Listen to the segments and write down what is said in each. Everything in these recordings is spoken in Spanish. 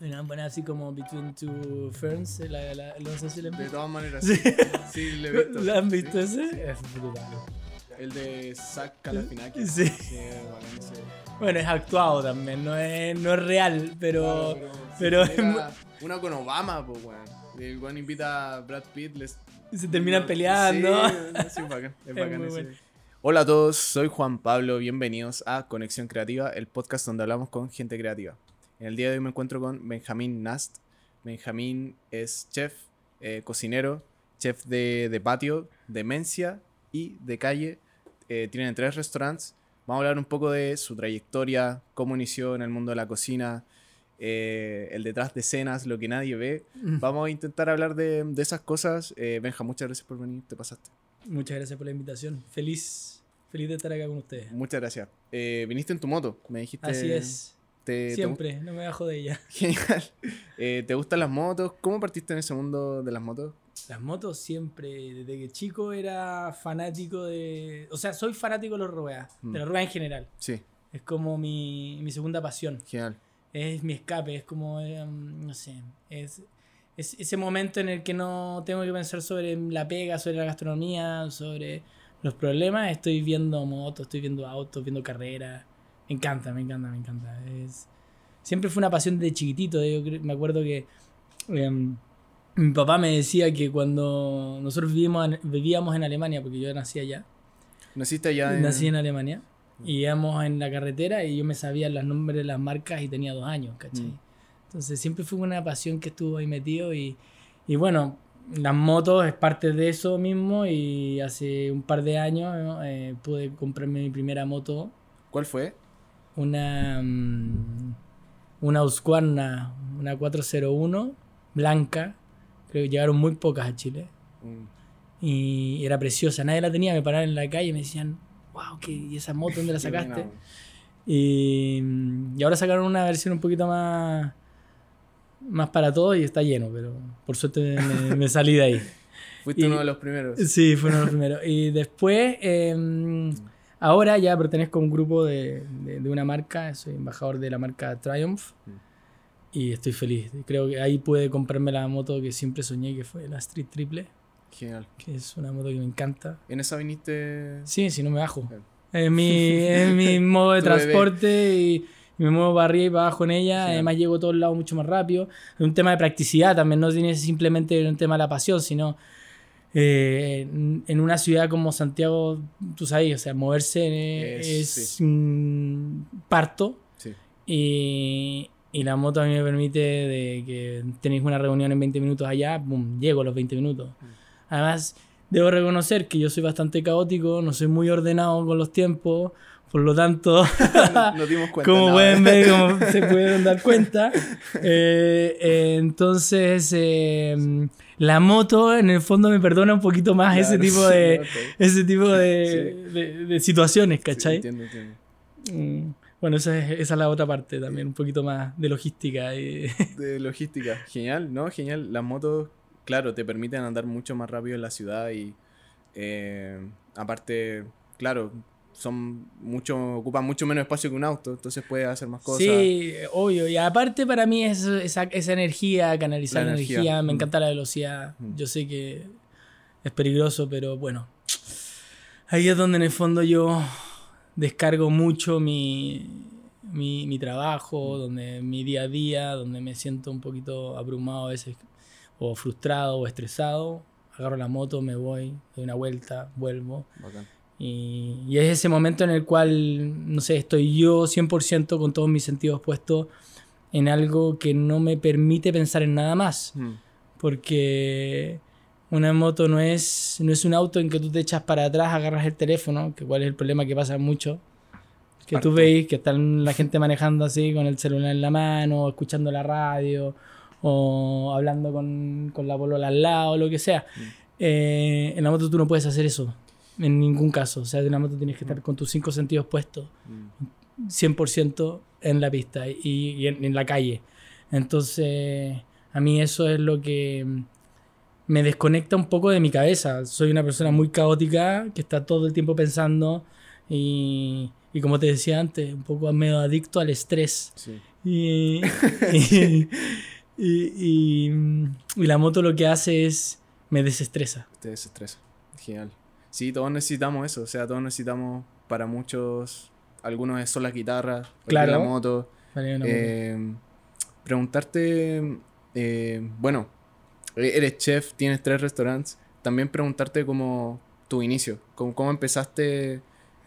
Una buena así como Between Two Ferns, la, la, no sé si la han De visto. todas maneras, Sí. sí. Sí, lo he visto. ¿La han visto Sí. ese? Es brutal. El de Zack Galifianakis. Sí. Sí, ese. Bueno, es actuado también, no es, no es real, pero... Claro, pero genera una con Obama, pues, weón. El weón invita a Brad Pitt, les se terminan peleando. Sí, sí, es bacán, es Es bacán ese. bueno. Hola a todos, soy Juan Pablo, bienvenidos a Conexión Creativa, el podcast donde hablamos con gente creativa. En el día de hoy me encuentro con Benjamín Nast. Benjamín es chef, eh, cocinero, chef de, de patio, de mencia y de calle. Eh, tienen tres restaurantes. Vamos a hablar un poco de su trayectoria, cómo inició en el mundo de la cocina, eh, el detrás de escenas, lo que nadie ve. Vamos a intentar hablar de, de esas cosas. Eh, Benja, muchas gracias por venir, te pasaste. Muchas gracias por la invitación. Feliz, feliz de estar acá con ustedes. Muchas gracias. Viniste en tu moto, me dijiste. Así es. Te- te Siempre, no me bajo de ella. Genial. Eh, ¿Te gustan las motos? ¿Cómo partiste en ese mundo de las motos? Las motos siempre, desde que chico era fanático de... O sea, soy fanático de los ruedas, Mm. de la rueda en general. Sí, Es como mi, mi segunda pasión. genial. Es mi escape, es como, eh, no sé, es, es ese momento en el que no tengo que pensar sobre la pega, sobre la gastronomía, sobre los problemas. Estoy viendo motos, estoy viendo autos, viendo carreras. Me encanta, me encanta, me encanta. Es, siempre fue una pasión de chiquitito. Yo cre- me acuerdo que em, mi papá me decía que cuando nosotros vivíamos en, vivíamos en Alemania, porque yo nací allá, ¿Naciste allá en.? Nací en Alemania. Y íbamos en la carretera y yo me sabía los nombres de las marcas y tenía dos años, ¿cachai? Mm. Entonces siempre fue una pasión que estuvo ahí metido y, y bueno, las motos es parte de eso mismo y hace un par de años ¿no? Eh, pude comprarme mi primera moto, ¿Cuál fue? Una, mm, una Husqvarna, una 401, blanca, creo que llegaron muy pocas a Chile Mm, y era preciosa, nadie la tenía, me paraban en la calle y me decían, wow, ¿qué, ¿y esa moto dónde la sacaste? Y, y ahora sacaron una versión un poquito más, más para todos y está lleno, pero por suerte me, me salí de ahí. Fuiste Y- uno de los primeros. Sí, fue uno de los primeros. Y después, eh, ahora ya pertenezco a un grupo de, de- de una marca, soy embajador de la marca Triumph. Mm. Y estoy feliz. Creo que ahí pude comprarme la moto que siempre soñé, que fue la Street Triple, Genial. que es una moto que me encanta. ¿En esa viniste? Sí, si no me bajo. Es mi, es mi modo de transporte y, me muevo para arriba y para abajo en ella. Además llego a todos lados mucho más rápido. Es un tema de practicidad también, no tiene simplemente un tema de la pasión, sino eh, en, en una ciudad como Santiago, tú sabes, o sea, moverse Es- es, sí. un parto. Sí. Y, y la moto a mí me permite de que tenéis una reunión en 20 minutos allá, boom, llego a los 20 minutos. Mm. Además, debo reconocer que yo soy bastante caótico, no soy muy ordenado con los tiempos, por lo tanto, Nos dimos cuenta. como nada. pueden ver, como se pudieron dar cuenta, eh, eh, entonces eh, la moto en el fondo me perdona un poquito más ese tipo de, ese tipo de, de- de situaciones, ¿cachai? entiendo, entiendo. Mm, Bueno, esa es, esa es la otra parte también, un poquito más de logística. y- De logística. Genial, ¿no? Genial. Las motos, claro, te permiten andar mucho más rápido en la ciudad y eh, aparte, claro, son mucho, ocupan mucho menos espacio que un auto, entonces puedes hacer más cosas. Sí, obvio. Y aparte para mí es esa, esa energía, canalizar La la energía, energía, me mm. encanta la velocidad. Mm. Yo sé que es peligroso, pero bueno. Ahí es donde en el fondo yo descargo mucho mi, mi, mi trabajo, Mm. donde mi día a día, donde me siento un poquito abrumado a veces, o frustrado o estresado. Agarro la moto, me voy, doy una vuelta, vuelvo. Bacán. Y, y es ese momento en el cual, no sé, estoy yo 100% con todos mis sentidos puestos en algo que no me permite pensar en nada más. Mm, Porque una moto no es, no es un auto en que tú te echas para atrás, agarras el teléfono, que cuál es el problema que pasa mucho. Que tú veis que están la gente manejando así con el celular en la mano, escuchando la radio, o hablando con, con la polola al lado, lo que sea. Mm. Eh, en la moto tú no puedes hacer eso. En ningún caso. O sea, en la moto tienes que estar con tus cinco sentidos puestos. mm. 100% en la pista y, y en, en la calle. Entonces, a mí eso es lo que mm, me desconecta un poco de mi cabeza. Soy una persona muy caótica que está todo el tiempo pensando y, y como te decía antes, un poco medio adicto al estrés. Sí. Y, y la moto lo que hace es me desestresa. Te desestresa. Genial. Sí, todos necesitamos eso. O sea, todos necesitamos para muchos. Algunos son las guitarras, Claro. la moto. Vale. Eh, preguntarte. eh, bueno, e- eres chef, tienes tres restaurantes. También preguntarte como tu inicio. Cómo, cómo empezaste.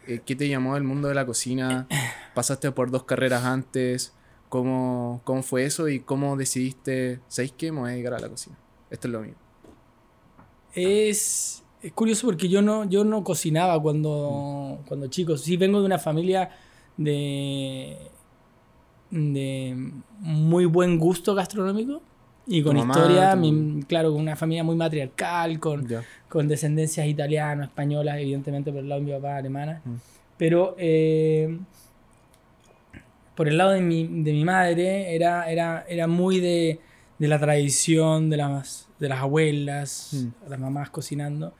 eh, ¿Qué te llamó al mundo de la cocina? ¿Pasaste por dos carreras antes? ¿Cómo, cómo fue eso? ¿Y cómo decidiste, ¿sabéis qué? Me voy a dedicar a la cocina. Esto es lo mío. Es, es curioso porque yo no, yo no cocinaba cuando, cuando chico. Sí, vengo de una familia de, de muy buen gusto gastronómico y con mamá, historia, tu- mi- claro, con una familia muy matriarcal, con, con descendencias italianas, españolas, evidentemente por el lado de mi papá, alemana. Mm. Pero eh, por el lado de mi, de mi madre era, era, era muy de, de la tradición de las, de las abuelas, Mm. las mamás cocinando.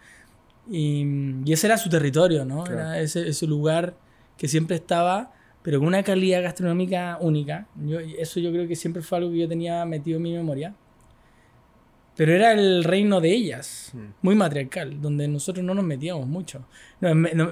Y, y ese era su territorio, ¿no? Claro. Era ese, ese lugar que siempre estaba, pero con una calidad gastronómica única. Yo, eso yo creo que siempre fue algo que yo tenía metido en mi memoria. Pero era el reino de ellas, Mm. muy matriarcal, donde nosotros no nos metíamos mucho.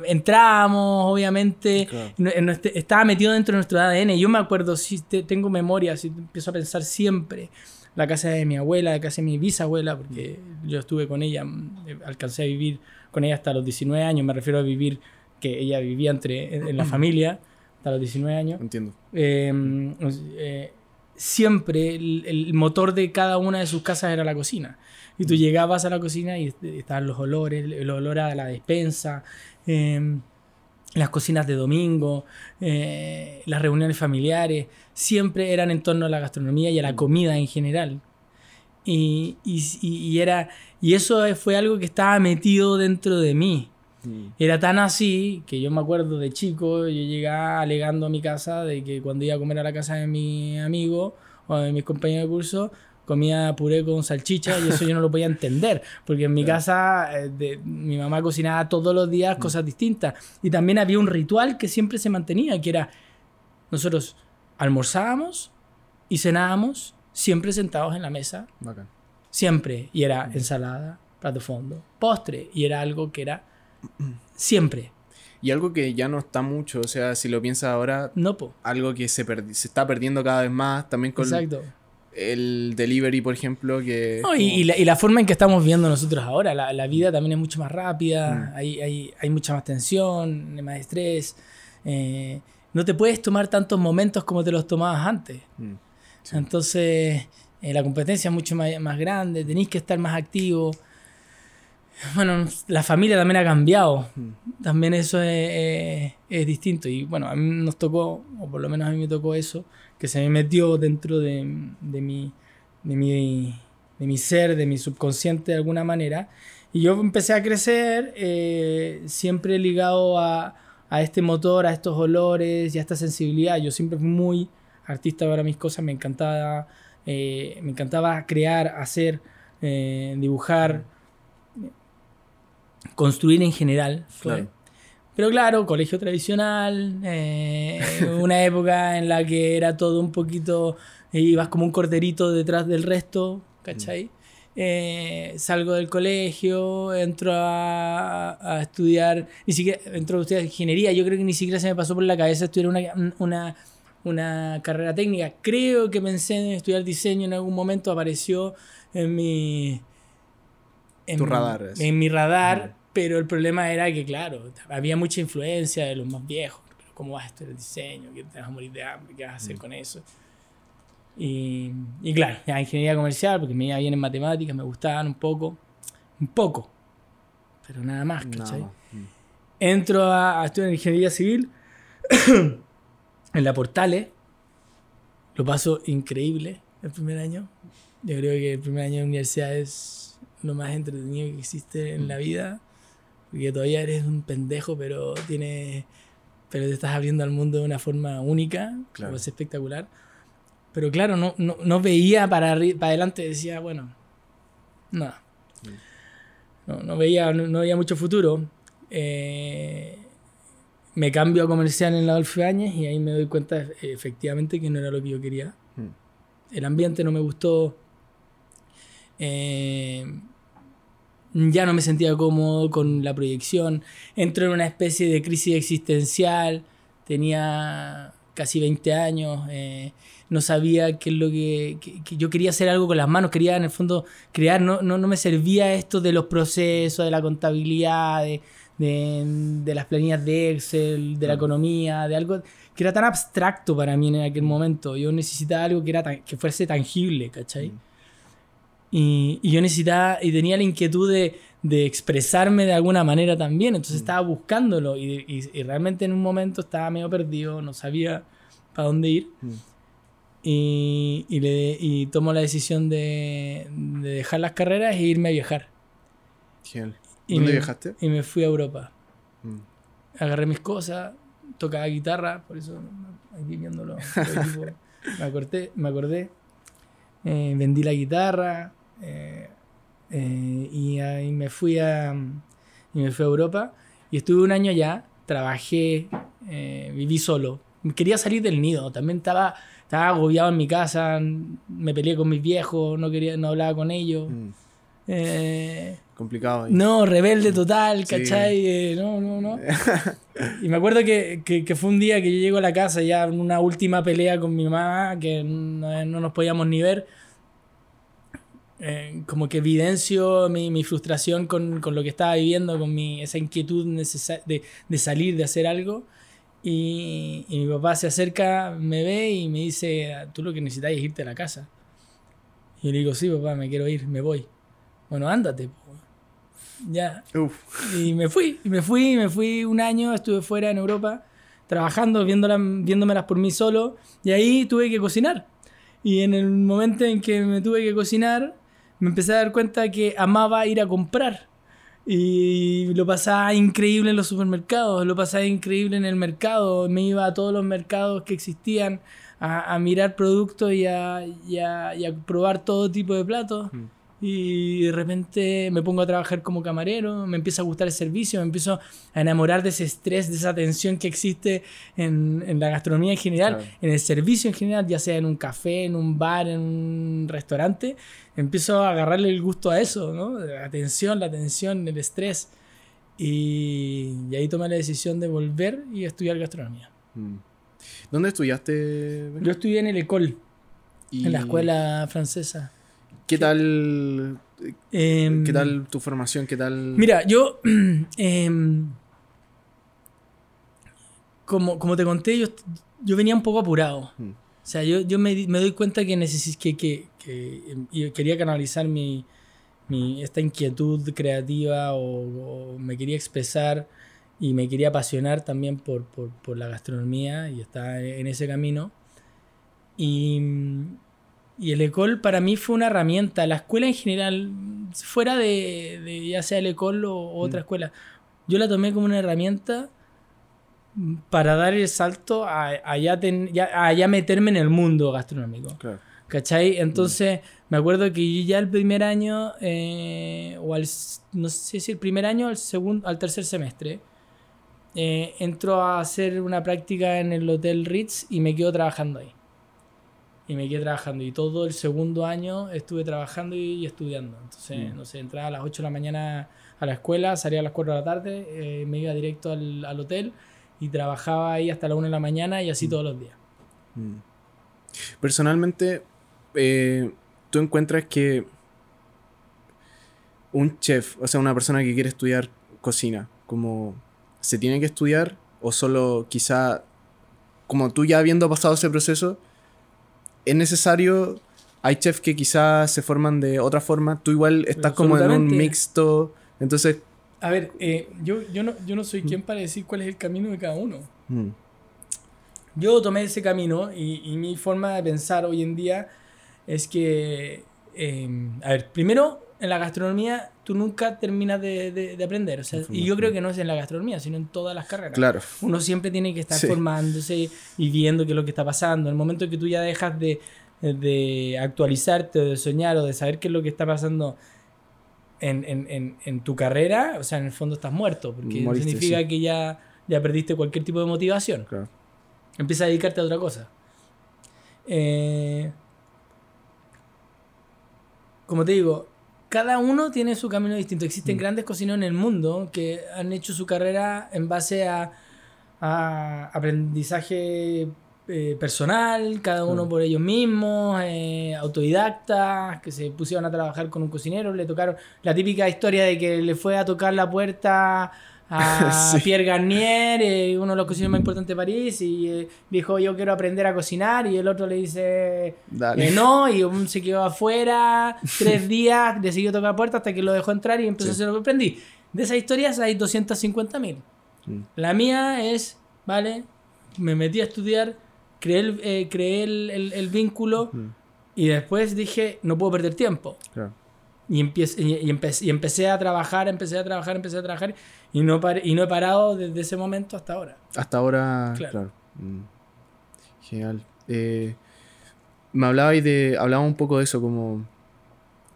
Entrábamos, obviamente, Claro. no- estaba metido dentro de nuestro ADN. Yo me acuerdo, si te- tengo memoria, si empiezo a pensar siempre, la casa de mi abuela, la casa de mi bisabuela, porque yo estuve con ella, mm, eh, alcancé a vivir con ella hasta los 19 años, me refiero a vivir que ella vivía entre, en, en la familia hasta los 19 años. Entiendo. Eh, eh, siempre el, el motor de cada una de sus casas era la cocina. Y tú llegabas a la cocina y est- estaban los olores, el olor a la despensa, eh, las cocinas de domingo, eh, las reuniones familiares, siempre eran en torno a la gastronomía y a la comida en general. Y- y era, y eso fue algo que estaba metido dentro de mí. Mm. Era tan así que yo me acuerdo de chico, yo llegaba alegando a mi casa de que cuando iba a comer a la casa de mi amigo o de mis compañeros de curso, comía puré con salchicha y eso yo no lo podía entender, porque en mi casa eh, de- mi mamá cocinaba todos los días cosas distintas y también había un ritual que siempre se mantenía, que era nosotros almorzábamos y cenábamos siempre sentados en la mesa Bacán. Siempre. Y era ensalada, plato fondo, postre. Y era algo que era siempre. Y algo que ya no está mucho, o sea, si lo piensas ahora, No, po. algo que se, se está perdiendo cada vez más, también con Exacto. el delivery, por ejemplo, que... No, y, y la, y la forma en que estamos viendo nosotros ahora, la, la vida también es mucho más rápida, hay, hay, hay mucha más tensión, hay más estrés. eh, no te puedes tomar tantos momentos como te los tomabas antes. Mm, sí. Entonces, eh, la competencia es mucho más, más grande, tenéis que estar más activo. Bueno, la familia también ha cambiado. Mm. También eso es, es- es distinto. Y bueno, a mí nos tocó, o por lo menos a mí me tocó eso, que se me metió dentro de, de mi, de, mi, de mi ser, de mi subconsciente de alguna manera. Y yo empecé a crecer eh, siempre ligado a, a este motor, a estos olores y a esta sensibilidad. Yo siempre fui muy artista para mis cosas, me encantaba, eh, me encantaba crear, hacer, eh, dibujar, construir en general. fue. Claro. Pero claro, colegio tradicional, eh, una época en la que era todo un poquito, ibas como un corderito detrás del resto, ¿cachai? Eh, salgo del colegio, entro a, a estudiar, ni siquiera entro a estudiar ingeniería, yo creo que ni siquiera se me pasó por la cabeza estudiar una, una, una carrera técnica. Creo que pensé en estudiar diseño en algún momento, apareció en mi... En, Tu radar, es. En mi radar, pero el problema era que, claro, había mucha influencia de los más viejos. Pero ¿Cómo vas a estudiar diseño? ¿Qué te vas a morir de hambre? ¿Qué vas a hacer con eso? Y, y claro, ya ingeniería comercial, porque me iba bien en matemáticas, me gustaban un poco. Un poco. Pero nada más, ¿cachai? más. Mm. Entro a, a estudiar ingeniería civil en la Portales. Lo paso increíble el primer año. Yo creo que el primer año de universidad es lo más entretenido que existe en la vida. Porque todavía eres un pendejo, pero tiene pero te estás abriendo al mundo de una forma única. Claro. Es espectacular. Pero claro, no, no, no veía para, para adelante. Decía, bueno, no. No, no veía, no, no veía mucho futuro. Eh, me cambio a comercial en la Adolfo Áñez y ahí me doy cuenta efectivamente que no era lo que yo quería. Mm. el ambiente no me gustó. Eh, ya no me sentía cómodo con la proyección. Entré en una especie de crisis existencial. Tenía casi 20 años. eh, no sabía qué es lo que, que- que Yo quería hacer algo con las manos. Quería, en el fondo, crear. No, no, no me servía esto de los procesos, de la contabilidad, de, de, de las planillas de Excel, de la economía, de algo que era tan abstracto para mí en aquel momento. Yo necesitaba algo que, era tan- que fuese tangible, ¿cachai? Y, y yo necesitaba, y tenía la inquietud de, de expresarme de alguna manera también, entonces estaba buscándolo y, y- y realmente en un momento estaba medio perdido, no sabía para dónde ir. Mm. Y, y, le, y tomo la decisión de, de dejar las carreras e irme a viajar. Genial. Y ¿Dónde me- viajaste? Y me fui a Europa. Mm. Agarré mis cosas, tocaba guitarra, por eso aquí viéndolo, me acordé, me acordé. Eh, vendí la guitarra eh, eh, y ahí me fui a y me fui a Europa y estuve un año allá, trabajé, eh, viví solo. Quería salir del nido, también estaba, estaba agobiado en mi casa, me peleé con mis viejos, no quería, no hablaba con ellos. Mm. Eh, Complicado. ahí. no, rebelde total, Sí. ¿cachai? Eh, no, no, no. Y me acuerdo que, que- que fue un día que yo llego a la casa ya en una última pelea con mi mamá, que no, no nos podíamos ni ver. Eh, como que evidencio mi, mi frustración con, con lo que estaba viviendo, con mi, esa inquietud de, de salir, de hacer algo. Y, y mi papá se acerca, me ve y me dice, tú lo que necesitas es irte a la casa. Y yo le digo, sí, papá, me quiero ir, me voy. Bueno, ándate. po". Ya, Uf. y me fui, y me fui, me fui un año, estuve fuera en Europa, trabajando, viéndola, viéndomelas por mí solo, y ahí tuve que cocinar. Y en el momento en que me tuve que cocinar, me empecé a dar cuenta que amaba ir a comprar. Y lo pasaba increíble en los supermercados, lo pasaba increíble en el mercado, me iba a todos los mercados que existían a, a mirar productos y a, y a- y a probar todo tipo de platos. Mm. Y de repente me pongo a trabajar como camarero, me empieza a gustar el servicio, me empiezo a enamorar de ese estrés, de esa tensión que existe en, en la gastronomía en general, Claro. en el servicio en general, ya sea en un café, en un bar, en un restaurante. Empiezo a agarrarle el gusto a eso, ¿no? La tensión, la tensión, el estrés. Y, y ahí tomé la decisión de volver y estudiar gastronomía. Mm. ¿Dónde estudiaste? Yo estudié en el Ecole, Y en la escuela francesa. ¿Qué tal, Em, qué tal tu formación? ¿Qué tal? Mira, yo. em, como, como te conté, yo, yo venía un poco apurado. Mm. O sea, yo, yo me, me doy cuenta que, necesis, que, que, que, em, y quería canalizar mi, mi, esta inquietud creativa o, o me quería expresar y me quería apasionar también por, por, por la gastronomía y estaba en ese camino. Y, y el Ecole para mí fue una herramienta. La escuela en general, fuera de, de ya sea el Ecole o, o otra Mm. escuela, yo la tomé como una herramienta para dar el salto a, a ya, ten- ya- a ya meterme en el mundo gastronómico. Claro. ¿Cachai? Entonces, me acuerdo que yo ya el primer año, eh, o al, no sé si el primer año o al, segundo, al tercer semestre, eh, entro a hacer una práctica en el Hotel Ritz y me quedo trabajando ahí. Y me quedé trabajando. Y todo el segundo año estuve trabajando y, estudiando. Entonces, Mm. no sé, entraba a las 8 de la mañana a la escuela, salía a las 4 de la tarde, eh, me iba directo al, al hotel y trabajaba ahí hasta la 1 de la mañana y así Mm. todos los días. Mm. Personalmente, eh, ¿tú encuentras que un chef, o sea, una persona que quiere estudiar cocina, como se tiene que estudiar o solo quizá, como tú ya habiendo pasado ese proceso, es necesario, hay chefs que quizá se forman de otra forma, tú igual estás como en un mixto, entonces... A ver, eh, yo, yo, no, yo no soy quien para decir cuál es el camino de cada uno. mm, Yo tomé ese camino y, y mi forma de pensar hoy en día es que, eh, a ver, primero, en la gastronomía tú nunca terminas de, de- de aprender. O sea, y yo creo que no es en la gastronomía, sino en todas las carreras. claro, Uno siempre tiene que estar Sí. formándose y viendo qué es lo que está pasando. En el momento que tú ya dejas de, de actualizarte o de soñar o de saber qué es lo que está pasando en, en- en- en tu carrera, o sea, en el fondo estás muerto, porque Moriste, significa sí. que ya, ya perdiste cualquier tipo de motivación. claro. Empieza a dedicarte a otra cosa. Eh, como te digo, cada uno tiene su camino distinto. Existen Mm. grandes cocineros en el mundo que han hecho su carrera en base a, a aprendizaje eh, personal, cada uno por ellos mismos, eh, autodidactas, que se pusieron a trabajar con un cocinero, le tocaron la típica historia de que le fue a tocar la puerta a Sí. Pierre Garnier, eh, uno de los cocineros más importantes de París, y eh, dijo yo quiero aprender a cocinar, y el otro le dice eh, no, y um, se quedó afuera tres días, decidió tocar puerta hasta que lo dejó entrar y empezó Sí. a hacer lo que aprendí. De esas historias hay 250.000. Mm. La mía es, ¿vale? Me metí a estudiar, creé el, eh, creé el, el- el vínculo y después dije, no puedo perder tiempo. claro. Y, empiece- y, y empecé, y empecé a trabajar, empecé a trabajar, empecé a trabajar y no, paré- y no he parado desde ese momento hasta ahora. Hasta ahora, Claro. claro. Mm. Genial. Eh, me hablabais de. Hablaba un poco de eso, como.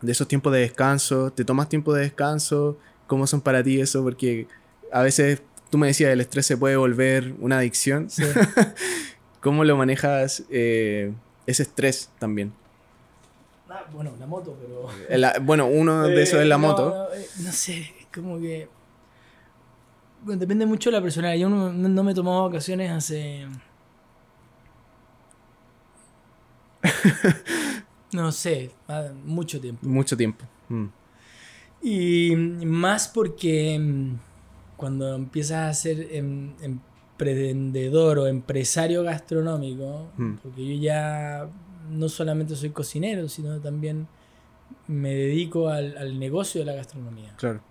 De esos tiempos de descanso. ¿Te tomas tiempo de descanso? ¿Cómo son para ti eso? Porque a veces tú me decías el estrés se puede volver una adicción. Sí. ¿Cómo lo manejas eh, ese estrés también? Ah, bueno, la moto, pero... El- bueno, uno de esos es la Eh, no, moto. No, eh, no sé, es como que. Bueno, depende mucho de la personalidad. Yo no, no- no me he tomado vacaciones hace. No sé, ah, mucho tiempo. Mucho tiempo. Mm, Y más porque mm, cuando empiezas a ser em- emprendedor o empresario gastronómico, Mm. porque yo ya no solamente soy cocinero, sino también me dedico al, al negocio de la gastronomía. claro.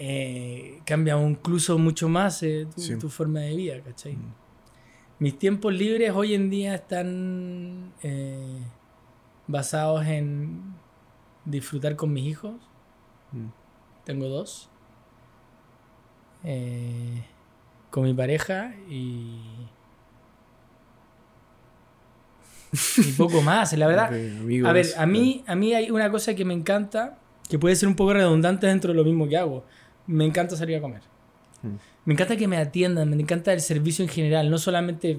Eh, cambia incluso mucho más eh, tu, Sí. tu forma de vida, ¿cachai? Mm. Mis tiempos libres hoy en día están eh, basados en disfrutar con mis hijos. Mm. Tengo dos. Eh, con mi pareja y. y poco más, la verdad. A ver, a mí, a mí hay una cosa que me encanta, que puede ser un poco redundante dentro de lo mismo que hago. Me encanta salir a comer. Mm. Me encanta que me atiendan, me encanta el servicio en general, no solamente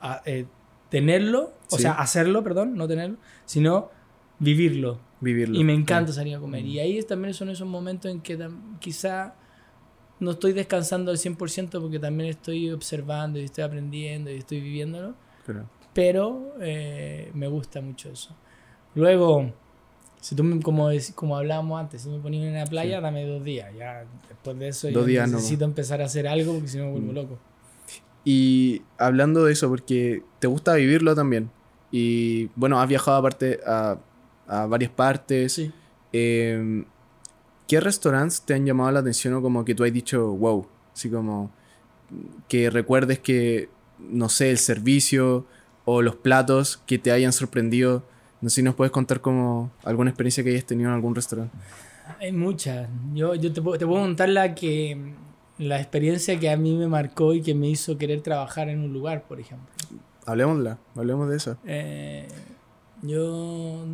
a- eh, tenerlo, o Sí. sea, hacerlo, perdón, no tenerlo, sino vivirlo. Vivirlo. Y me encanta salir a comer. Mm. Y ahí también son esos momentos en que quizá no estoy descansando al 100% porque también estoy observando y estoy aprendiendo y estoy viviéndolo Claro. Pero eh, me gusta mucho eso. Luego, si tú, me- como, como hablábamos antes, si me ponías en la playa, Sí. dame dos días. Ya después de eso, Dos yo necesito empezar a hacer algo porque si no me vuelvo Mm. loco. Y hablando de eso, porque te gusta vivirlo también. Y bueno, has viajado aparte a, a varias partes. Sí. Eh, ¿Qué restaurantes te han llamado la atención o como que tú has dicho, wow? Así como que recuerdes que, no sé, el servicio o los platos que te hayan sorprendido. No sé si nos puedes contar como alguna experiencia que hayas tenido en algún restaurante. Hay muchas. Yo, yo te, puedo, te puedo contar la que la experiencia que a mí me marcó y que me hizo querer trabajar en un lugar, por ejemplo. Hablemosla, hablemos de eso. Eh, yo,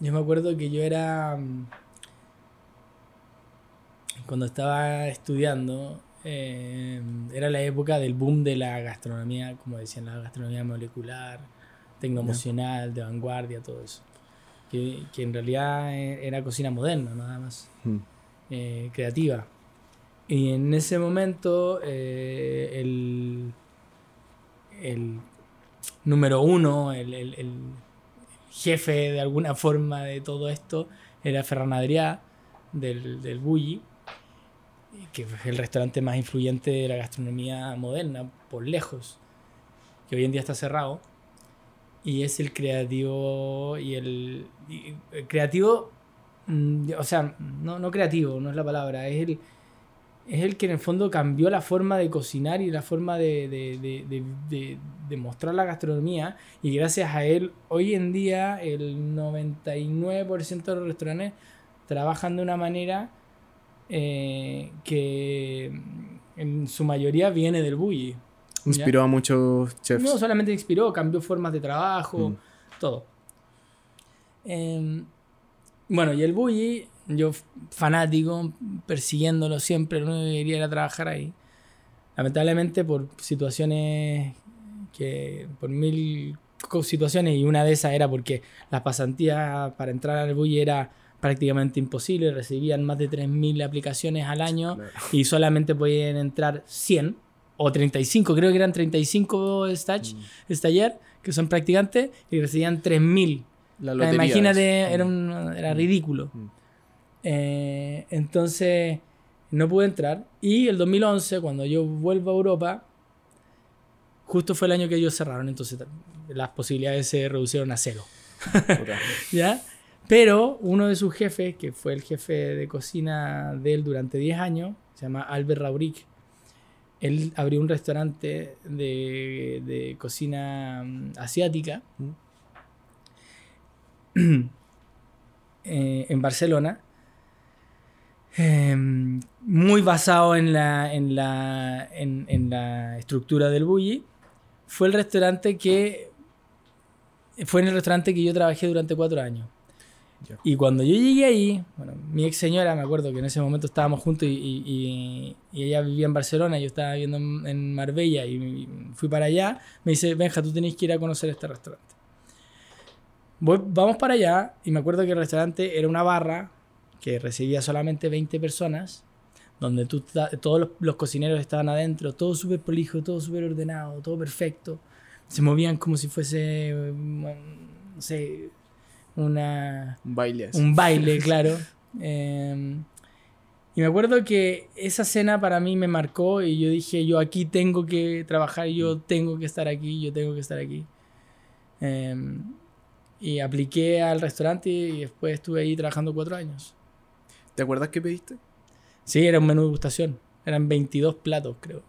yo me acuerdo que yo era, mm, cuando estaba estudiando, eh, era la época del boom de la gastronomía, como decían, la gastronomía molecular, tecnoemocional, de vanguardia, todo eso. Que, que en realidad eh, era cocina moderna, nada más Mm, eh, creativa. Y en ese momento eh, el, el número uno, el, el- el jefe de alguna forma de todo esto, era Ferran Adrià del, del Bulli, que es el restaurante más influyente de la gastronomía moderna, por lejos, que hoy en día está cerrado. Y es el creativo y el, el creativo Mm, o sea, no, no creativo, no es la palabra, es el, es el que en el fondo cambió la forma de cocinar y la forma de- de- de- de mostrar la gastronomía y gracias a él hoy en día el 99% de los restaurantes trabajan de una manera eh, que en su mayoría viene del bully. Inspiró a muchos chefs. No solamente inspiró, cambió formas de trabajo, Mm. todo. Em, bueno, y el Bully, yo fanático, persiguiéndolo siempre, que quería era trabajar ahí. Lamentablemente por situaciones que, por mil situaciones y una de esas era porque las pasantías para entrar al bully era prácticamente imposible, recibían más de 3.000 aplicaciones al año y solamente podían entrar 100 o 35, creo que eran 35 stage, stagiaires, que son practicantes, y recibían 3.000. La Ah, lotería Imagínate, es. era, Mm. un- era ridículo. Mm. Eh, entonces, no pude entrar. Y el 2011, cuando yo vuelvo a Europa, justo fue el año que ellos cerraron, entonces las posibilidades se reducieron a cero. ¿Ya? Pero uno de sus jefes, que fue el jefe de cocina de él durante 10 años, se llama Albert Rauric, él abrió un restaurante de, cocina mm, asiática eh, en Barcelona, eh, muy basado en la estructura del bully. Fue el restaurante que fue en el restaurante que yo trabajé durante cuatro años. Y cuando yo llegué ahí, bueno, mi ex señora, me acuerdo que en ese momento estábamos juntos y, ella vivía en Barcelona, yo estaba viviendo en, Marbella y, y fui para allá, me dice, Benja, tú tenés que ir a conocer este restaurante. Voy- vamos para allá y me acuerdo que el restaurante era una barra que recibía solamente 20 personas, donde todos los, los cocineros estaban adentro, todo súper prolijo, todo súper ordenado, todo perfecto. Se movían como si fuese, eh, no sé, una, Un baile así. un baile, claro. Eh, y me acuerdo que esa cena para mí me marcó y yo dije, yo aquí tengo que trabajar, yo tengo que estar aquí, yo tengo que estar aquí. Eh, y apliqué al restaurante y después estuve ahí trabajando cuatro años. ¿Te acuerdas qué pediste? Sí, era un menú de gustación. Eran 22 platos, creo.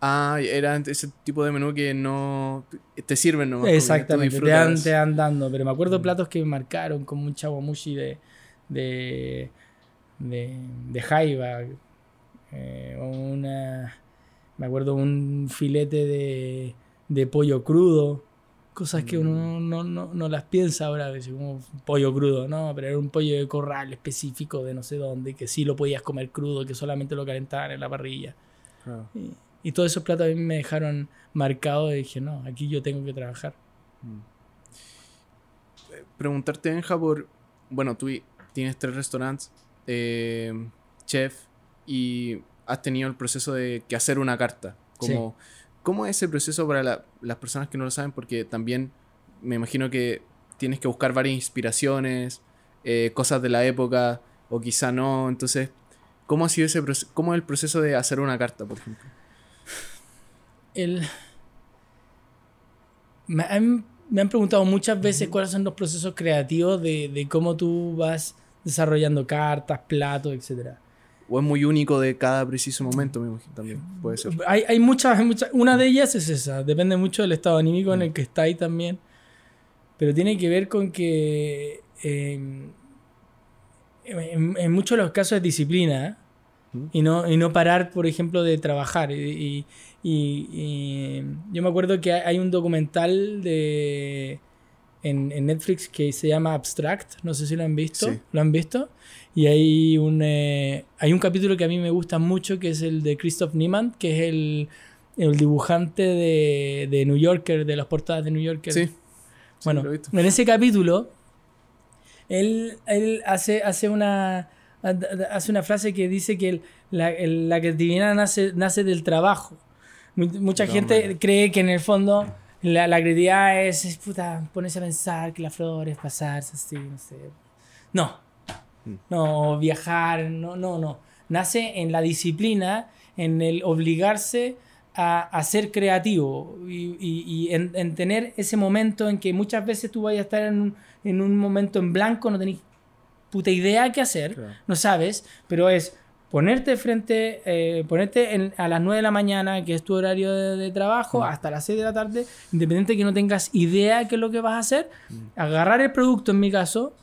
Ah, era ese tipo de menú que no te sirven nomás. Exactamente, te dan, te dan dando. Pero me acuerdo Mm. platos que me marcaron, como un chaguamushi de, de, de, de jaiba. eh, o una, me acuerdo un filete de, de pollo crudo. Cosas que uno Mm. no, no, no las piensa ahora, como pollo crudo, ¿no? Pero era un pollo de corral específico de no sé dónde, que sí lo podías comer crudo, que solamente lo calentaban en la parrilla. Y, y todos esos platos a mí me dejaron marcado y dije, no, aquí yo tengo que trabajar. Eh, Preguntarte, Benja, por. Bueno, tú tienes tres restaurantes, eh, chef, y has tenido el proceso de que hacer una carta. Como, ¿Cómo es ese proceso para la- las personas que no lo saben? Porque también me imagino que tienes que buscar varias inspiraciones, eh, cosas de la época, o quizá no. Entonces, ¿cómo ha sido ese proceso? ¿Cómo es el proceso de hacer una carta, por ejemplo? El... Me han, me han preguntado muchas veces cuáles son los procesos creativos de, de cómo tú vas desarrollando cartas, platos, etc. ¿O es muy único de cada preciso momento? Me imagino también. Puede ser. Hay, hay muchas, muchas- una de ellas es esa, depende mucho del estado anímico en el que está ahí también, pero tiene que ver con que eh, en, en muchos de los casos es disciplina, ¿eh? Y no, y no parar, por ejemplo, de trabajar. Y, y- y- y yo me acuerdo que hay- un documental de, en, en Netflix que se llama Abstract, no sé si lo han visto. Sí. ¿Lo han visto? Y hay un, eh, hay un capítulo que a mí me gusta mucho, que es el de Christoph Niemann, que es el, el dibujante de, de New Yorker, de las portadas de New Yorker. Sí. Bueno, visto. en ese capítulo, él, él hace, hace, una, hace una frase que dice que el- la, el- la creatividad nace, nace del trabajo. Mu- Mucha No, gente cree que en el fondo la, la creatividad es, es, puta, ponerse a pensar que las flores, pasarse así, no sé. No. Mm. No, viajar, no, no, no. Nace en la disciplina, en el obligarse a, a ser creativo y, y- y en, en tener ese momento en que muchas veces tú vayas a estar en un, en un momento en blanco, no tenés puta idea qué hacer, Claro. no sabes, pero es ponerte frente, eh, ponerte en- a las 9 de la mañana, que es tu horario de, de trabajo, hasta las 6 de la tarde, independiente de que no tengas idea qué es lo que vas a hacer, agarrar el producto en mi caso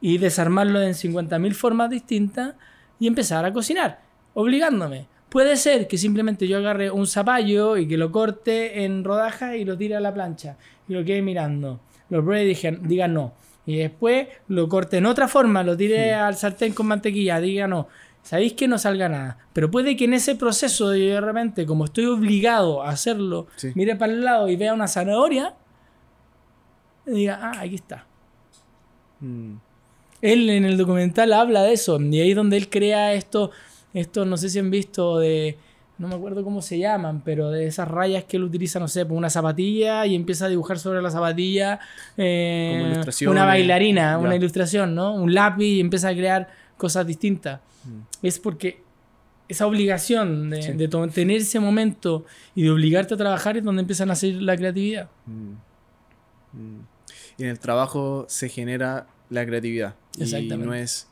y desarmarlo en 50.000 formas distintas y empezar a cocinar, obligándome. Puede ser que simplemente yo agarre un zapallo y que lo corte en rodajas y lo tire a la plancha y lo quede mirando. Los y digan, diga no. Y después lo corte en otra forma, lo tire al sartén con mantequilla, diga no. Sabéis que no salga nada. Pero puede que en ese proceso de de repente, como estoy obligado a hacerlo, Sí. mire para el lado y vea una zanahoria y diga, ah, aquí está. Mm. Él en el documental habla de eso, y ahí es donde él crea esto, esto no sé si han visto de, no me acuerdo cómo se llaman, pero de esas rayas que él utiliza, no sé, por una zapatilla y empieza a dibujar sobre la zapatilla eh, una bailarina, Ya. una ilustración, ¿no? Un lápiz y empieza a crear cosas distintas. Mm. Es porque esa obligación de, Sí. de to- tener ese momento y de obligarte a trabajar es donde empiezan a hacer la creatividad. Mm. Mm. Y en el trabajo se genera la creatividad. Y Exactamente. no es,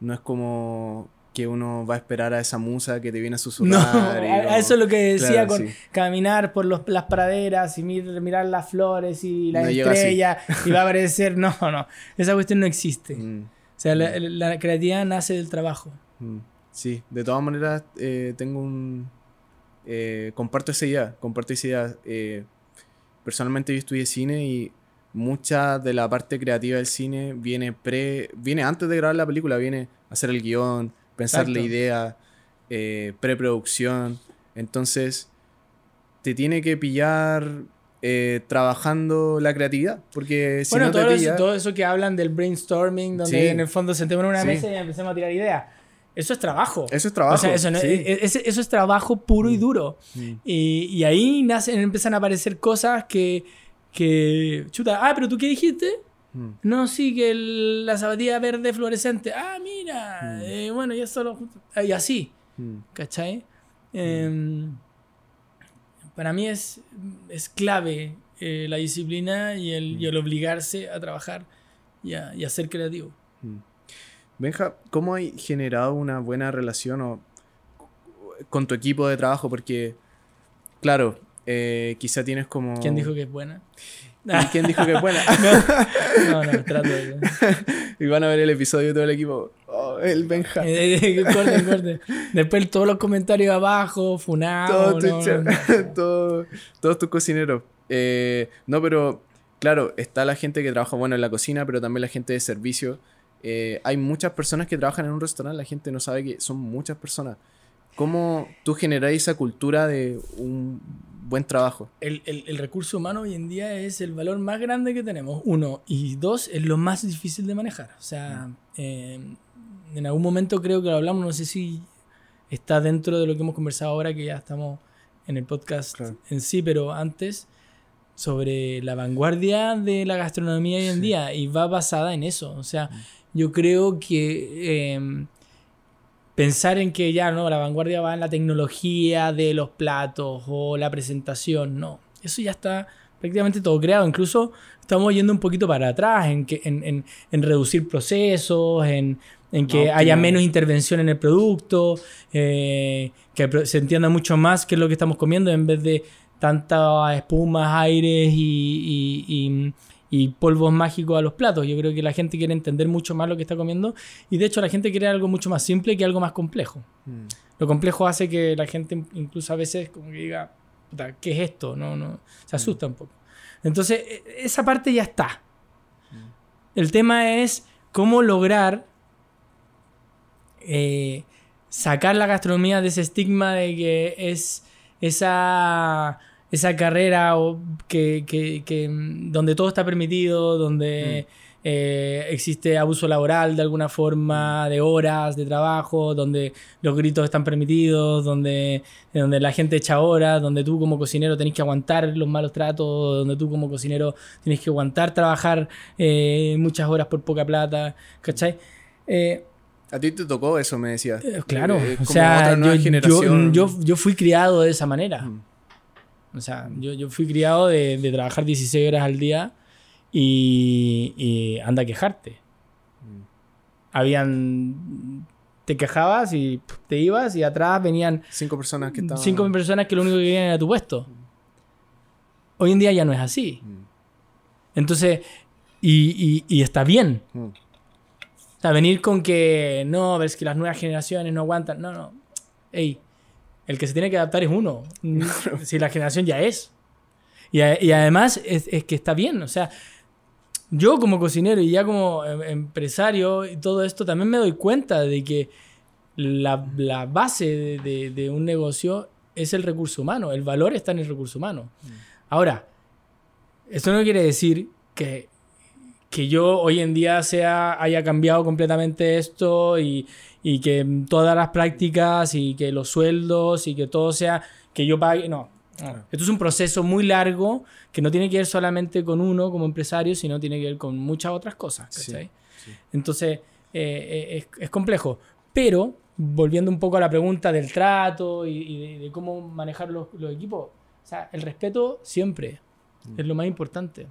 no es como que uno va a esperar a esa musa que te viene a No, susurrar. y a- como- eso es lo que decía Claro, con sí. caminar por los, las praderas y mir- mirar las flores y No así. estrellas y va a aparecer. No, no, esa cuestión no existe. Mm. O sea, la, la creatividad nace del trabajo. Mm, Sí, de todas maneras eh, tengo un... eh, comparto esa idea, comparto esa idea. eh, personalmente yo estudié cine y mucha de la parte creativa del cine viene pre viene antes de grabar la película, viene hacer el guion, pensar la idea, preproducción. Entonces, te tiene que pillar eh, trabajando la creatividad, porque si bueno, no te todo, eso, pilla... todo eso que hablan del brainstorming, donde Sí. en el fondo sentemos en una Sí. mesa y empecemos a tirar ideas. Eso es trabajo. Eso es trabajo. O sea, eso, no- sí. e- ese- eso es trabajo puro y Mm. duro. Mm, Y, y ahí nacen, empiezan a aparecer cosas que, que. Chuta, ah, pero tú qué dijiste? mm, No, sí, que el- la zapatilla verde fluorescente. Ah, mira. Mm. eh, bueno, ya solo. Y así, mm, ¿cachai? Em, para mí es, es clave eh, la disciplina y el, y el obligarse a trabajar y a, y a ser creativo. Mm. Benja, ¿cómo hay generado una buena relación o- con tu equipo de trabajo? Porque, claro, eh, quizá tienes como... ¿Quién dijo que es buena? ¿Y quién dijo que es buena? No, no, trato de. y van a ver el episodio todo el equipo. Oh, el Benja. Eh, eh, corten. Después todos los comentarios abajo, funado. Todo no, no. todo- todos tus cocineros. Eh, no, pero claro, está la gente que trabaja bueno en la cocina, pero también la gente de servicio. Eh, hay muchas personas que trabajan en un restaurante, la gente no sabe que son muchas personas. ¿Cómo tú generas esa cultura de un buen trabajo? El, el- el recurso humano hoy en día es el valor más grande que tenemos. Uno. Y dos, es lo más difícil de manejar. O sea, eh, en algún momento creo que lo hablamos, no sé si está dentro de lo que hemos conversado ahora, que ya estamos en el podcast Claro. en sí, pero antes, sobre la vanguardia de la gastronomía hoy en Sí. día. Y va basada en eso. O sea, yo creo que eh, pensar en que ya no, la vanguardia va en la tecnología de los platos o la presentación, no. Eso ya está prácticamente todo creado. Incluso estamos yendo un poquito para atrás en, que, en, en- en reducir procesos, en, en que haya menos intervención en el producto, eh, que se entienda mucho más qué es lo que estamos comiendo en vez de tantas espumas, aires y, y- y- y polvos mágicos a los platos. Yo creo que la gente quiere entender mucho más lo que está comiendo y de hecho la gente quiere algo mucho más simple que algo más complejo. Mm, Lo complejo hace que la gente incluso a veces como que diga, "Puta, ¿qué es esto? No, no, se asusta un poco. Entonces, e- esa parte ya está. El tema es cómo lograr eh, sacar la gastronomía de ese estigma de que es esa, esa carrera o que, que- que, mm, donde todo está permitido, donde eh, existe abuso laboral de alguna forma, de horas de trabajo, donde los gritos están permitidos, donde, donde la gente echa horas, donde tú como cocinero tenés que aguantar los malos tratos, donde tú como cocinero tenés que aguantar trabajar eh, muchas horas por poca plata, ¿cachai? Eh, A ti te tocó eso, me decías. eh, claro, o sea, yo, yo- yo, yo fui criado de esa manera. Mm, O sea, yo, yo fui criado de, de trabajar 16 horas al día y, y anda a quejarte. mm, Habían. Te quejabas y te ibas y atrás venían Cinco personas que estaban... cinco personas que lo único que querían era tu puesto. Hoy en día ya no es así. Mm, Entonces, y, y- y está bien. mm, O sea, venir con que no, ves que las nuevas generaciones no aguantan. No, no. Ey, el que se tiene que adaptar es uno. Si la generación ya es. Y, a- y además es, es que está bien. O sea, yo como cocinero y ya como em- empresario y todo esto, también me doy cuenta de que la, la base de, de- de un negocio es el recurso humano. El valor está en el recurso humano. Ahora, esto no quiere decir que que yo hoy en día sea, haya cambiado completamente esto y, y que todas las prácticas y que los sueldos y que todo sea que yo pague. No. Esto es un proceso muy largo que no tiene que ver solamente con uno como empresario, sino tiene que ver con muchas otras cosas. Entonces, eh, eh, es, complejo. Pero, volviendo un poco a la pregunta del trato y, de, cómo manejar los, equipos, o sea, el respeto siempre mm. es lo más importante.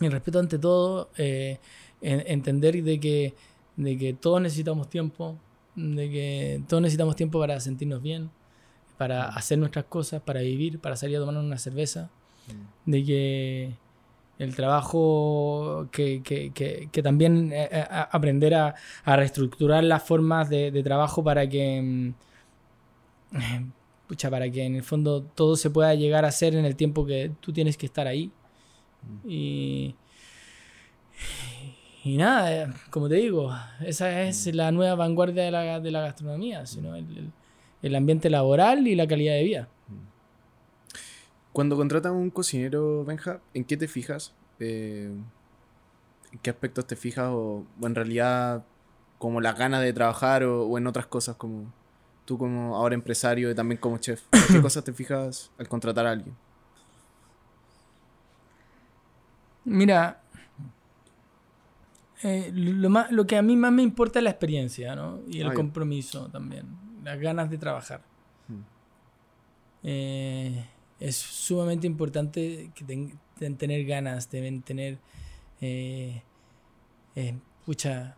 El respeto ante todo, eh, entender de que, de que todos necesitamos tiempo, de que todos necesitamos tiempo para sentirnos bien, para mm. hacer nuestras cosas, para vivir, para salir a tomar una cerveza, mm. de que el trabajo que, que, que, también eh, eh, aprender a, a, reestructurar las formas de, trabajo para que mm, pucha, para que en el fondo todo se pueda llegar a hacer en el tiempo que tú tienes que estar ahí. Y, y nada, eh, como te digo, esa es la nueva vanguardia de la, de la gastronomía, sino el, el, ambiente laboral y la calidad de vida. Cuando contratan un cocinero, Benja, ¿en qué te fijas? Eh, ¿En qué aspectos te fijas? O, en realidad, como la ganas de trabajar o, o, en otras cosas, como tú como ahora empresario y también como chef. ¿En qué cosas te fijas al contratar a alguien? Mira, eh, lo, más, lo que a mí más me importa es la experiencia, ¿no? Y el compromiso también, las ganas de trabajar. Hmm. Eh, es sumamente importante que tener ganas, deben tener... Eh, pucha,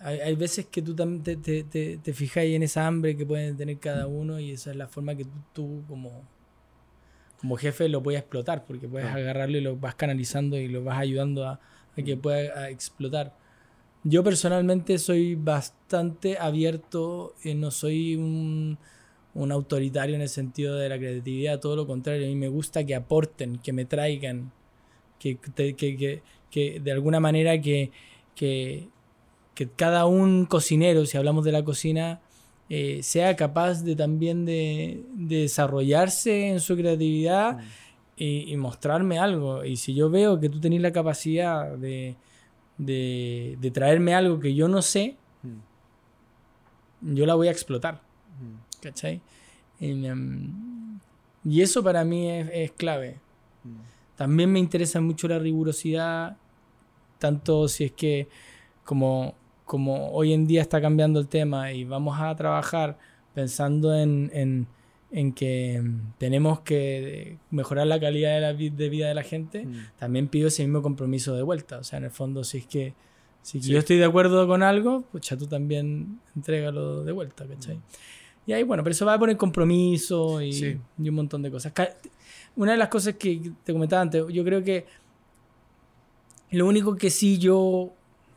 hay, veces que tú te, te, te, te fijas en esa hambre que pueden tener cada uno y esa es la forma que tú como como jefe lo puedes explotar, porque puedes agarrarlo y lo vas canalizando y lo vas ayudando a, que pueda explotar. Yo personalmente soy bastante abierto, y no soy un, un, autoritario en el sentido de la creatividad, todo lo contrario, a mí me gusta que aporten, que me traigan, que, que, que, que de alguna manera que, que, que cada un cocinero, si hablamos de la cocina, eh, sea capaz de también de, desarrollarse en su creatividad mm. y, mostrarme algo. Y si yo veo que tú tenés la capacidad de, de, traerme algo que yo no sé, mm. yo la voy a explotar. Mm. ¿Cachai? Em, y, eso para mí es, es clave. También me interesa mucho la rigurosidad, tanto si es que como como hoy en día está cambiando el tema y vamos a trabajar pensando en, que tenemos que mejorar la calidad de, la, de vida de la gente, mm. también pido ese mismo compromiso de vuelta. O sea, en el fondo, si es que si yo estoy de acuerdo con algo, pues ya tú también entrégalo de vuelta, ¿cachai? Y ahí, bueno, pero eso va a poner compromiso y, y un montón de cosas. Una de las cosas que te comentaba antes, yo creo que lo único que sí yo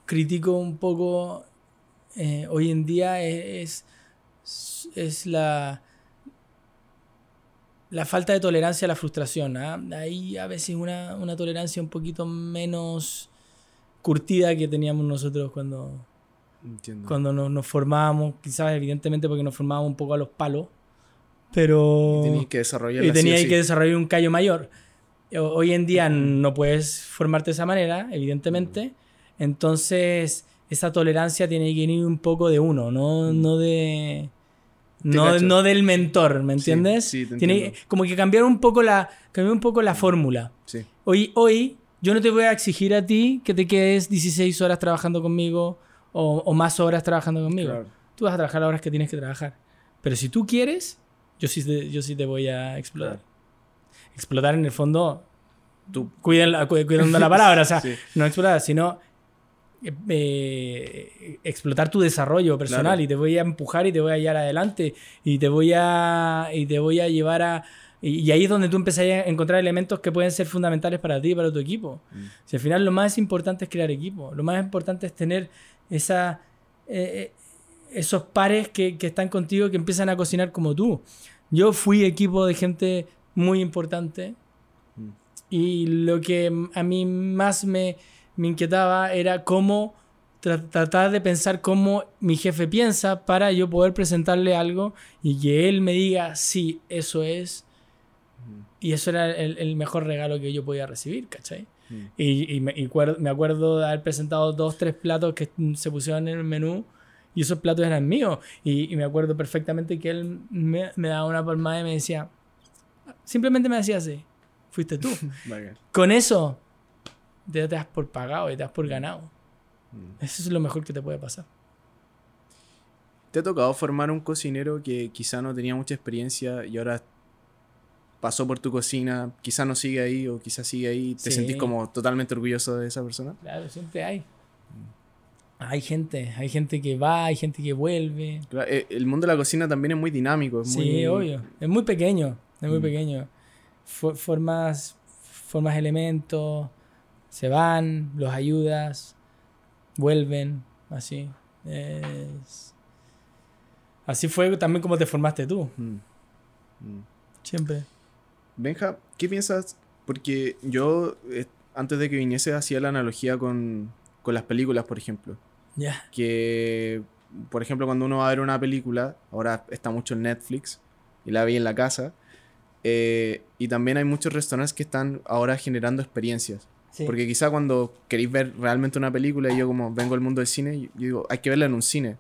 critico un poco eh, hoy en día es, es, la, la falta de tolerancia a la frustración. ¿ah? Hay a veces una, tolerancia un poquito menos curtida que teníamos nosotros cuando, cuando nos, nos, formábamos, quizás evidentemente porque nos formábamos un poco a los palos, pero... Y que desarrollar, y tenía que desarrollar un callo mayor. Hoy en día no puedes formarte de esa manera, evidentemente. Entonces, esa tolerancia tiene que ir un poco de uno, no, no de... No, no, del mentor, ¿me entiendes? Sí, tiene como que cambiar un poco la, cambiar un poco la fórmula. Hoy, hoy yo no te voy a exigir a ti que te quedes 16 horas trabajando conmigo o, más horas trabajando conmigo. Tú vas a trabajar las horas que tienes que trabajar. Pero si tú quieres, yo sí, te, yo sí te voy a explotar. Explotar en el fondo, tú cuidando la palabra, o sea, no explotar, sino eh, explotar tu desarrollo personal y te voy a empujar y te voy a llevar adelante y te voy a, y te voy a llevar a... Y, ahí es donde tú empezás a encontrar elementos que pueden ser fundamentales para ti y para tu equipo. Mm. Si al final lo más importante es crear equipo, lo más importante es tener esa, eh, eh, esos pares que, que están contigo que empiezan a cocinar como tú. Yo fui equipo de gente muy importante mm. y lo que a mí más me me inquietaba era cómo tratar de pensar cómo mi jefe piensa para yo poder presentarle algo y que él me diga, sí, eso es. Y eso era el, mejor regalo que yo podía recibir, ¿cachai? Mm. Y, y me, y cuer- me acuerdo de haber presentado dos, tres platos que se pusieron en el menú y esos platos eran míos. Y, y me acuerdo perfectamente que él me, me daba una palmada y me decía, simplemente me decía así, fuiste tú. Con eso, te das por pagado y te das por ganado. Mm. Eso es lo mejor que te puede pasar. ¿Te ha tocado formar un cocinero que quizá no tenía mucha experiencia y ahora pasó por tu cocina, quizá no sigue ahí o quizá sigue ahí te Sí. sentís como totalmente orgulloso de esa persona? Claro, siempre hay. Hay gente, hay gente que va, hay gente que vuelve. Claro, eh, El mundo de la cocina también es muy dinámico. Es Sí, muy- obvio. Es muy pequeño, es muy Mm. pequeño. Fo- formas, formas elementos, se van, los ayudas, vuelven, así. Es- Así fue también como te formaste tú, Mm. Mm. siempre. Benja, ¿qué piensas? Porque yo, eh, antes de que viniese, hacía la analogía con, con las películas, por ejemplo. Ya. Que, por ejemplo, cuando uno va a ver una película, ahora está mucho en Netflix y la vi en la casa, eh, y también hay muchos restaurantes que están ahora generando experiencias. Sí. Porque quizá cuando queréis ver realmente una película, y yo como vengo del mundo del cine, yo digo, hay que verla en un cine.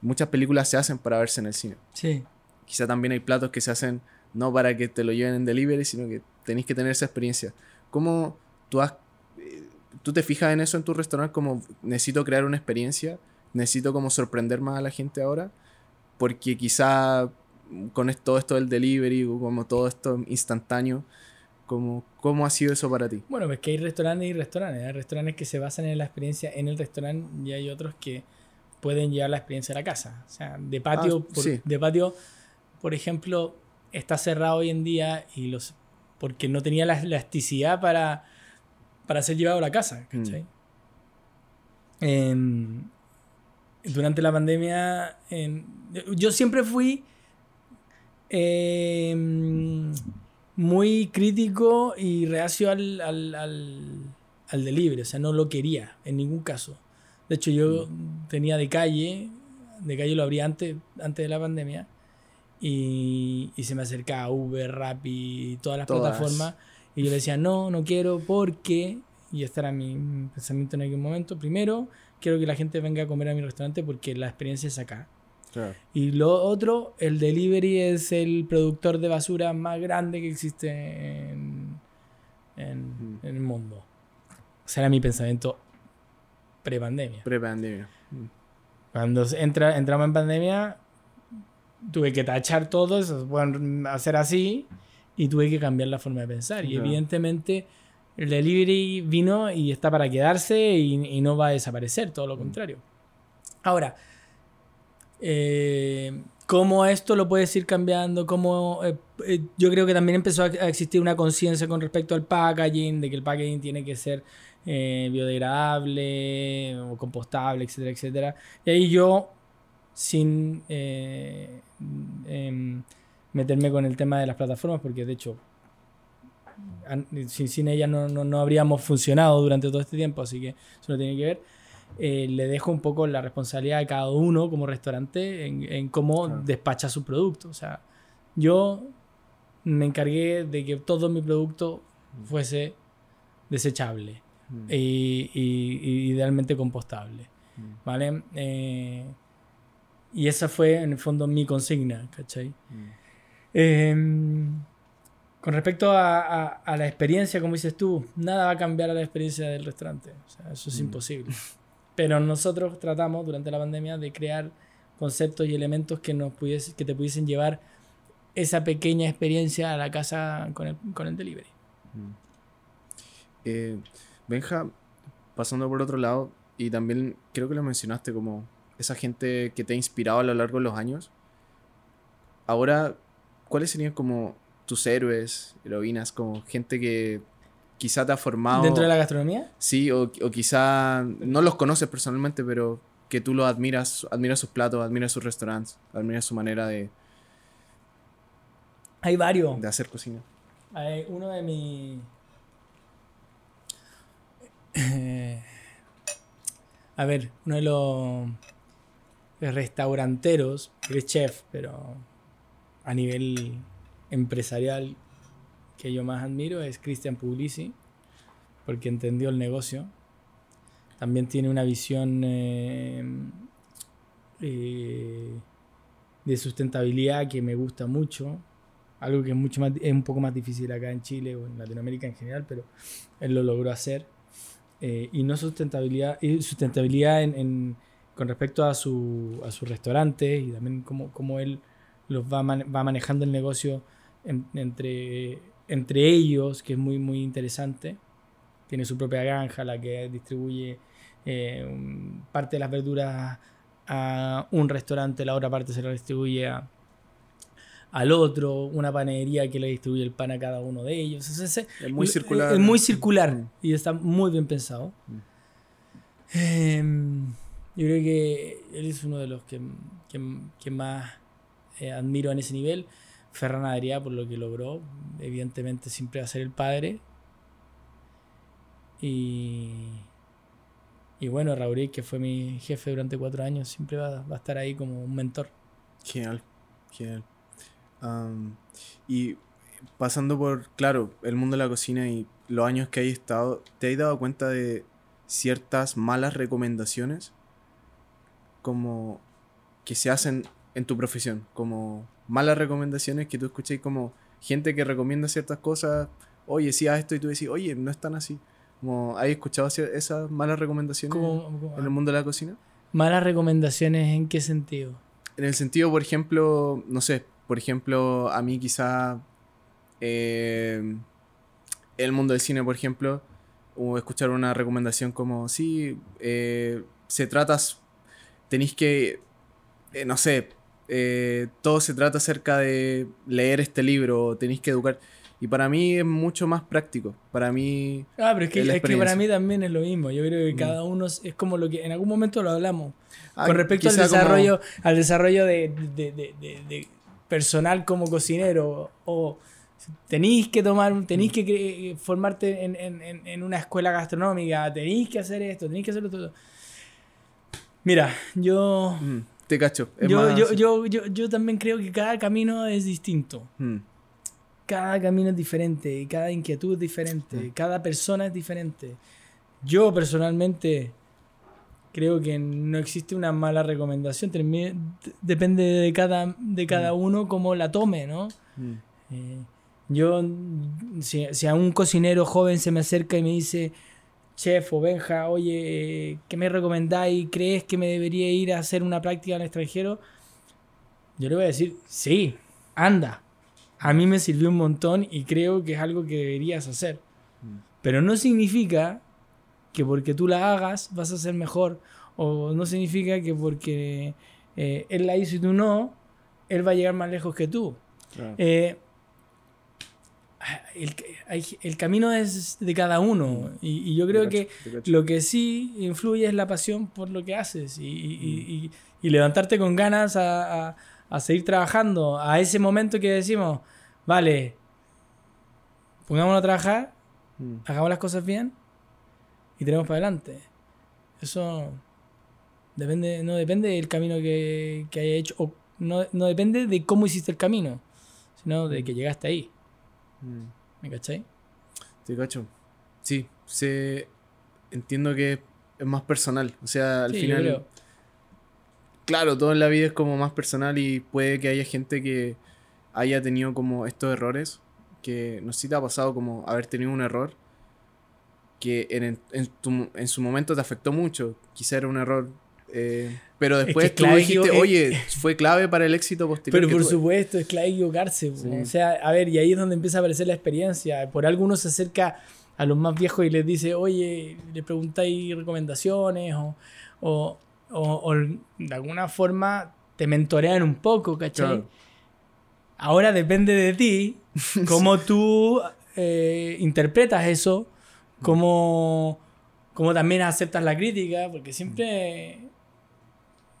Muchas películas se hacen para verse en el cine. Sí. Quizá también hay platos que se hacen no para que te lo lleven en delivery, sino que tenéis que tener esa experiencia. ¿Cómo tú has, eh, tú te fijas en eso en tu restaurante como necesito crear una experiencia, necesito como sorprender más a la gente ahora? Porque quizá con todo esto del delivery, como todo esto instantáneo, como, ¿cómo ha sido eso para ti? Bueno, pues que hay restaurantes y restaurantes. Hay restaurantes que se basan en la experiencia en el restaurante y hay otros que pueden llevar la experiencia a la casa. O sea, de patio, Ah, por, sí. de patio, por ejemplo, está cerrado hoy en día y los porque no tenía la elasticidad para, para ser llevado a la casa. ¿cachai? Em, durante la pandemia, em, yo siempre fui em, muy crítico y reacio al, al, al, al delivery, o sea, no lo quería en ningún caso. De hecho, yo tenía de calle, de calle lo abría antes, antes de la pandemia, y, y se me acercaba Uber, Rappi, todas las Todas. plataformas, y yo le decía, no, no quiero, porque, y este era mi pensamiento en aquel momento, primero, quiero que la gente venga a comer a mi restaurante porque la experiencia es acá. Claro. Y lo otro, el delivery es el productor de basura más grande que existe en, en, Mm. en el mundo. O sea, era mi pensamiento pre-pandemia. Pre-pandemia. Mm. Cuando entra, entramos en pandemia, tuve que tachar todo eso, bueno, hacer así, y tuve que cambiar la forma de pensar. Y evidentemente el delivery vino y está para quedarse y, y no va a desaparecer, todo lo contrario. Ahora, eh, cómo esto lo puedes ir cambiando, cómo eh, eh, yo creo que también empezó a, existir una conciencia con respecto al packaging, de que el packaging tiene que ser eh, biodegradable o compostable, etcétera, etcétera. Y ahí yo, sin em, meterme con el tema de las plataformas, porque de hecho sin, sin ellas no, no, no habríamos funcionado durante todo este tiempo, así que eso no tiene que ver. Eh, le dejo un poco la responsabilidad a cada uno como restaurante en, en cómo Claro. despacha su producto. O sea, yo me encargué de que todo mi producto fuese desechable Mm. y, y- y idealmente compostable. Mm. ¿Vale? Eh, y esa fue en el fondo mi consigna, ¿cachai? Mm. Eh, con respecto a, a- a la experiencia, como dices tú, nada va a cambiar a la experiencia del restaurante. O sea, eso es Mm. imposible. Pero nosotros tratamos durante la pandemia de crear conceptos y elementos que, nos pudiese, que te pudiesen llevar esa pequeña experiencia a la casa con el, con el delivery. Mm. Eh, Benja, pasando por otro lado, y también creo que lo mencionaste como esa gente que te ha inspirado a lo largo de los años. Ahora, ¿cuáles serían como tus héroes, heroínas, como gente que quizá te ha formado? ¿Dentro de la gastronomía? Sí, o, o quizá no los conoces personalmente, pero que tú los admiras, admiras sus platos, admiras sus restaurantes, admiras su manera de, Hay varios. de hacer cocina. Hay uno de mis. Eh, a ver, uno de los restauranteros, chef, pero a nivel empresarial que yo más admiro es Christian Puglisi. porque entendió el negocio. También tiene una visión eh, eh, de sustentabilidad que me gusta mucho. Algo que es, mucho más, es un poco más difícil acá en Chile o en Latinoamérica en general, pero él lo logró hacer. Eh, y no sustentabilidad, y sustentabilidad en, con respecto a su, a su restaurante y también cómo, cómo él los va, va manejando el negocio entre, entre ellos, que es muy, muy interesante. Tiene su propia granja, la que distribuye eh, parte de las verduras a un restaurante, la otra parte se la distribuye al otro, una panadería que le distribuye el pan a cada uno de ellos. Es, muy circular. Es muy circular y está muy bien pensado. Mm. Em, yo creo que él es uno de los que, que, más eh, admiro en ese nivel. Ferran Adrià por lo que logró. Evidentemente siempre va a ser el padre. Y, y bueno, Raúl, que fue mi jefe durante cuatro años, siempre va, a estar ahí como un mentor. Genial, genial. y pasando por, claro, el mundo de la cocina y los años que hay estado, ¿te has dado cuenta de ciertas malas recomendaciones como que se hacen en tu profesión? Como malas recomendaciones que tú escuchéis como gente que recomienda ciertas cosas, oye, si haz esto y tú decís, oye, no es tan así. Como, ¿Has escuchado esas malas recomendaciones en el mundo de la cocina? ¿Malas recomendaciones en qué sentido? En el sentido, por ejemplo, no sé, por ejemplo, a mí quizá eh, el mundo del cine, por ejemplo, o escuchar una recomendación como, sí, eh, se trata, tenéis que, eh, no sé, todo se trata acerca de leer este libro, tenéis que educar. Y para mí es mucho más práctico. Para mí. Ah, pero es que, es que para mí también es lo mismo. Yo creo que mm. cada uno es, como lo que en algún momento lo hablamos. Ah, con respecto al desarrollo, al desarrollo de, de, de, de, personal como cocinero. O tenéis que tomar, tenéis que eh, formarte en, en, en, una escuela gastronómica, tenéis que hacer esto, tenéis que hacerlo todo. Mira, yo. Mm, te cacho. Yo, yo, yo, yo, yo, también creo que cada camino es distinto. Mm cada camino es diferente, cada inquietud es diferente, mm. cada persona es diferente. Yo personalmente creo que no existe una mala recomendación, depende de cada, de cada mm. uno cómo la tome, ¿no? Mm. Eh, yo, si, a un cocinero joven se me acerca y me dice, chef o Benja, oye, ¿qué me recomendáis? ¿Crees que me debería ir a hacer una práctica en el extranjero? Yo le voy a decir, sí, anda, a mí me sirvió un montón y creo que es algo que deberías hacer. Mm. Pero no significa que porque tú la hagas vas a ser mejor. O no significa que porque eh, él la hizo y tú no, él va a llegar más lejos que tú. Eh, el, camino es de cada uno. Mm. Y, yo creo que lo que sí influye es la pasión por lo que haces. Y, mm. levantarte con ganas a a seguir trabajando a ese momento que decimos, vale, pongámonos a trabajar, mm. hagamos las cosas bien y tenemos para adelante. Eso depende, no depende del camino que, que haya hecho, o no, depende de cómo hiciste el camino, sino de que llegaste ahí. Mm. ¿Me cachai? Te cacho. Sí, se, entiendo que es más personal. O sea, al final claro, todo en la vida es como más personal y puede que haya gente que haya tenido como estos errores, que no sé si te ha pasado como haber tenido un error que en, su momento te afectó mucho, quizá era un error, eh, pero después tú dijiste, oye, fue clave para el éxito posterior. Pero por supuesto, es clave equivocarse. O sea, a ver, y ahí es donde empieza a aparecer la experiencia. Por algo uno se acerca a los más viejos y les dice, oye, le preguntáis recomendaciones o, o, de alguna forma te mentorean un poco, ¿cachai? Ahora depende de ti cómo tú eh, interpretas eso, cómo, cómo también aceptas la crítica, porque siempre,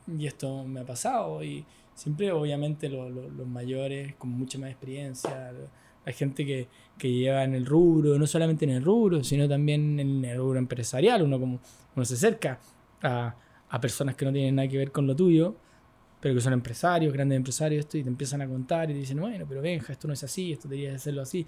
y esto me ha pasado, y siempre obviamente los mayores con mucha más experiencia, la gente que, que, lleva en el rubro, no solamente en el rubro, sino también en el rubro empresarial, uno como uno se acerca a, a personas que no tienen nada que ver con lo tuyo, pero que son empresarios, grandes empresarios, esto, y te empiezan a contar y te dicen, bueno, pero venja, esto no es así, esto debería hacerlo así.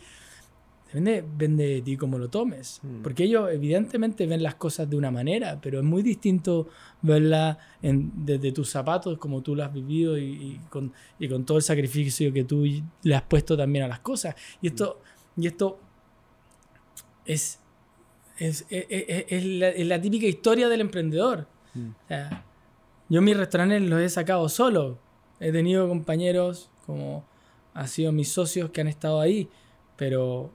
Depende, depende de ti cómo lo tomes. Mm. Porque ellos evidentemente ven las cosas de una manera, pero es muy distinto verla en- desde tus zapatos, como tú lo has vivido y, y con, y con todo el sacrificio que tú le has puesto también a las cosas. Y esto, y esto es, es, es- es- es la, es la típica historia del emprendedor. Mm. O sea, yo mis restaurantes los he sacado solo. He tenido compañeros como han sido mis socios que han estado ahí, pero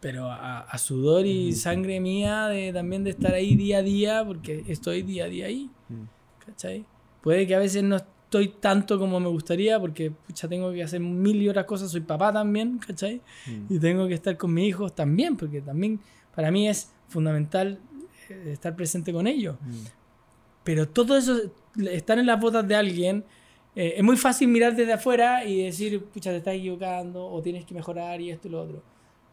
pero a, a sudor y sangre mía de también de estar ahí día a día porque estoy día a día ahí, Mm. ¿cachai? Puede que a veces no estoy tanto como me gustaría porque pucha, tengo que hacer mil y otras cosas, soy papá también, ¿cachai? Mm. y tengo que estar con mis hijos también, porque también para mí es fundamental eh, estar presente con ellos. Mm. Pero todo eso, estar en las botas de alguien, eh, es muy fácil mirar desde afuera y decir, pucha, te estás equivocando o tienes que mejorar y esto y lo otro.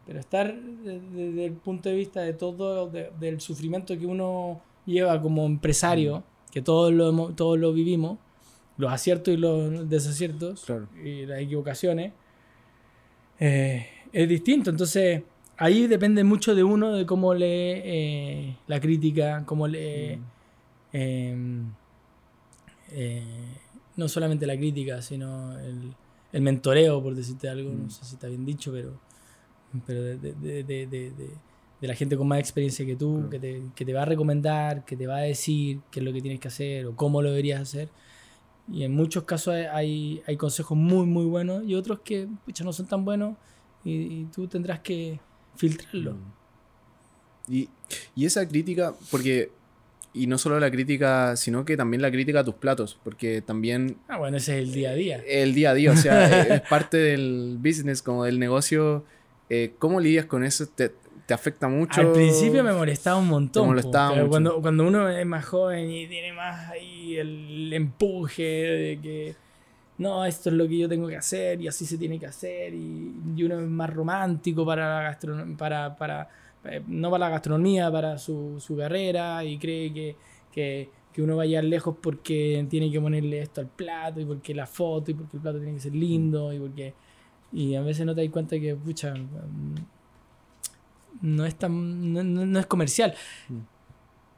Pero estar de- desde el punto de vista de todo, de- del sufrimiento que uno lleva como empresario, que todos lo, todos lo vivimos, los aciertos y los desaciertos Claro. y las equivocaciones, eh, es distinto. Entonces, ahí depende mucho de uno, de cómo lee eh, la crítica, cómo lee... Mm. eh, eh, no solamente la crítica, sino el, el mentoreo, por decirte algo, Mm. no sé si está bien dicho, pero, pero de, de- de- de- de- la gente con más experiencia que tú, Claro. que, te, que te va a recomendar, que te va a decir qué es lo que tienes que hacer o cómo lo deberías hacer. Y en muchos casos hay- hay, hay consejos muy, muy buenos y otros que pucha, no son tan buenos y, y tú tendrás que filtrarlo. Mm. Y, y esa crítica, porque, y no solo la crítica, sino que también la crítica a tus platos, porque también Ah, bueno, ese es el día a día. el día a día, o sea, es parte del business, como del negocio. Eh, ¿Cómo lidias con eso? ¿Te, te afecta mucho? Al principio me molestaba un montón. Te molestaba pero mucho. Cuando, cuando uno es más joven y tiene más ahí el empuje de que no, esto es lo que yo tengo que hacer y así se tiene que hacer y, y uno es más romántico para la gastronomía, para, para, eh, no para la gastronomía, para su, su carrera y cree que, que, que uno va a llegar lejos porque tiene que ponerle esto al plato y porque la foto y porque el plato tiene que ser lindo y porque... Y a veces no te das cuenta que, pucha, mm, no es tan no, no- no es comercial. Mm.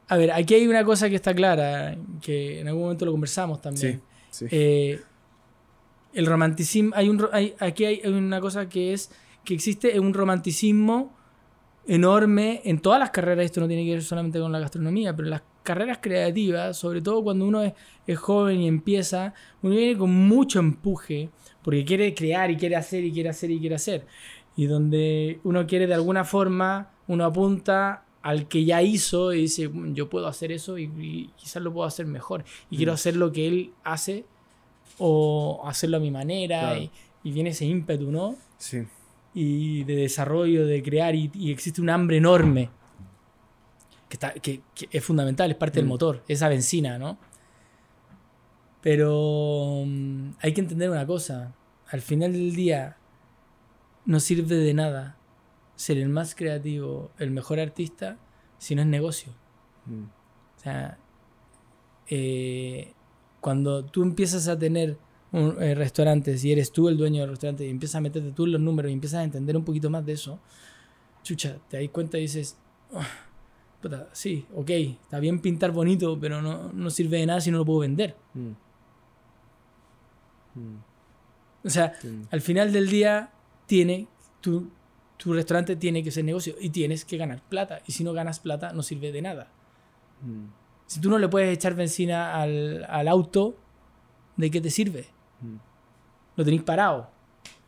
A ver, aquí hay una cosa que está clara, que en algún momento lo conversamos también. Sí, sí. Eh, el romanticismo, hay un, hay- aquí hay una cosa que es que existe un romanticismo enorme en todas las carreras, esto no tiene que ver solamente con la gastronomía, pero en las carreras creativas, sobre todo cuando uno es, es joven y empieza, uno viene con mucho empuje, porque quiere crear y quiere hacer y quiere hacer y quiere hacer. Y donde uno quiere de alguna forma, uno apunta al que ya hizo y dice, "Mm, yo puedo hacer eso y, y quizás lo puedo hacer mejor. Y quiero Mm. hacer lo que él hace o hacerlo a mi manera. Claro. Y, y viene ese ímpetu, ¿no? sí. y de desarrollo, de crear, y, y existe un hambre enorme que, está, que, que es fundamental, es parte del Mm. motor, esa benzina, ¿no? Pero mm, hay que entender una cosa, al final del día no sirve de nada ser el más creativo, el mejor artista, si no es negocio. Mm. O sea, eh, cuando tú empiezas a tener un eh, restaurante, si eres tú el dueño del restaurante y empiezas a meterte tú en los números y empiezas a entender un poquito más de eso, chucha, te das cuenta y dices, "Ah, puta, sí, ok, está bien pintar bonito, pero no, no sirve de nada si no lo puedo vender. Mm. Mm. O sea, al final del día tiene tu, tu restaurante tiene que ser negocio y tienes que ganar plata. Y si no ganas plata, no sirve de nada. Mm. Si tú no le puedes echar benzina al, al auto, ¿de qué te sirve? Mm. Lo tenéis parado.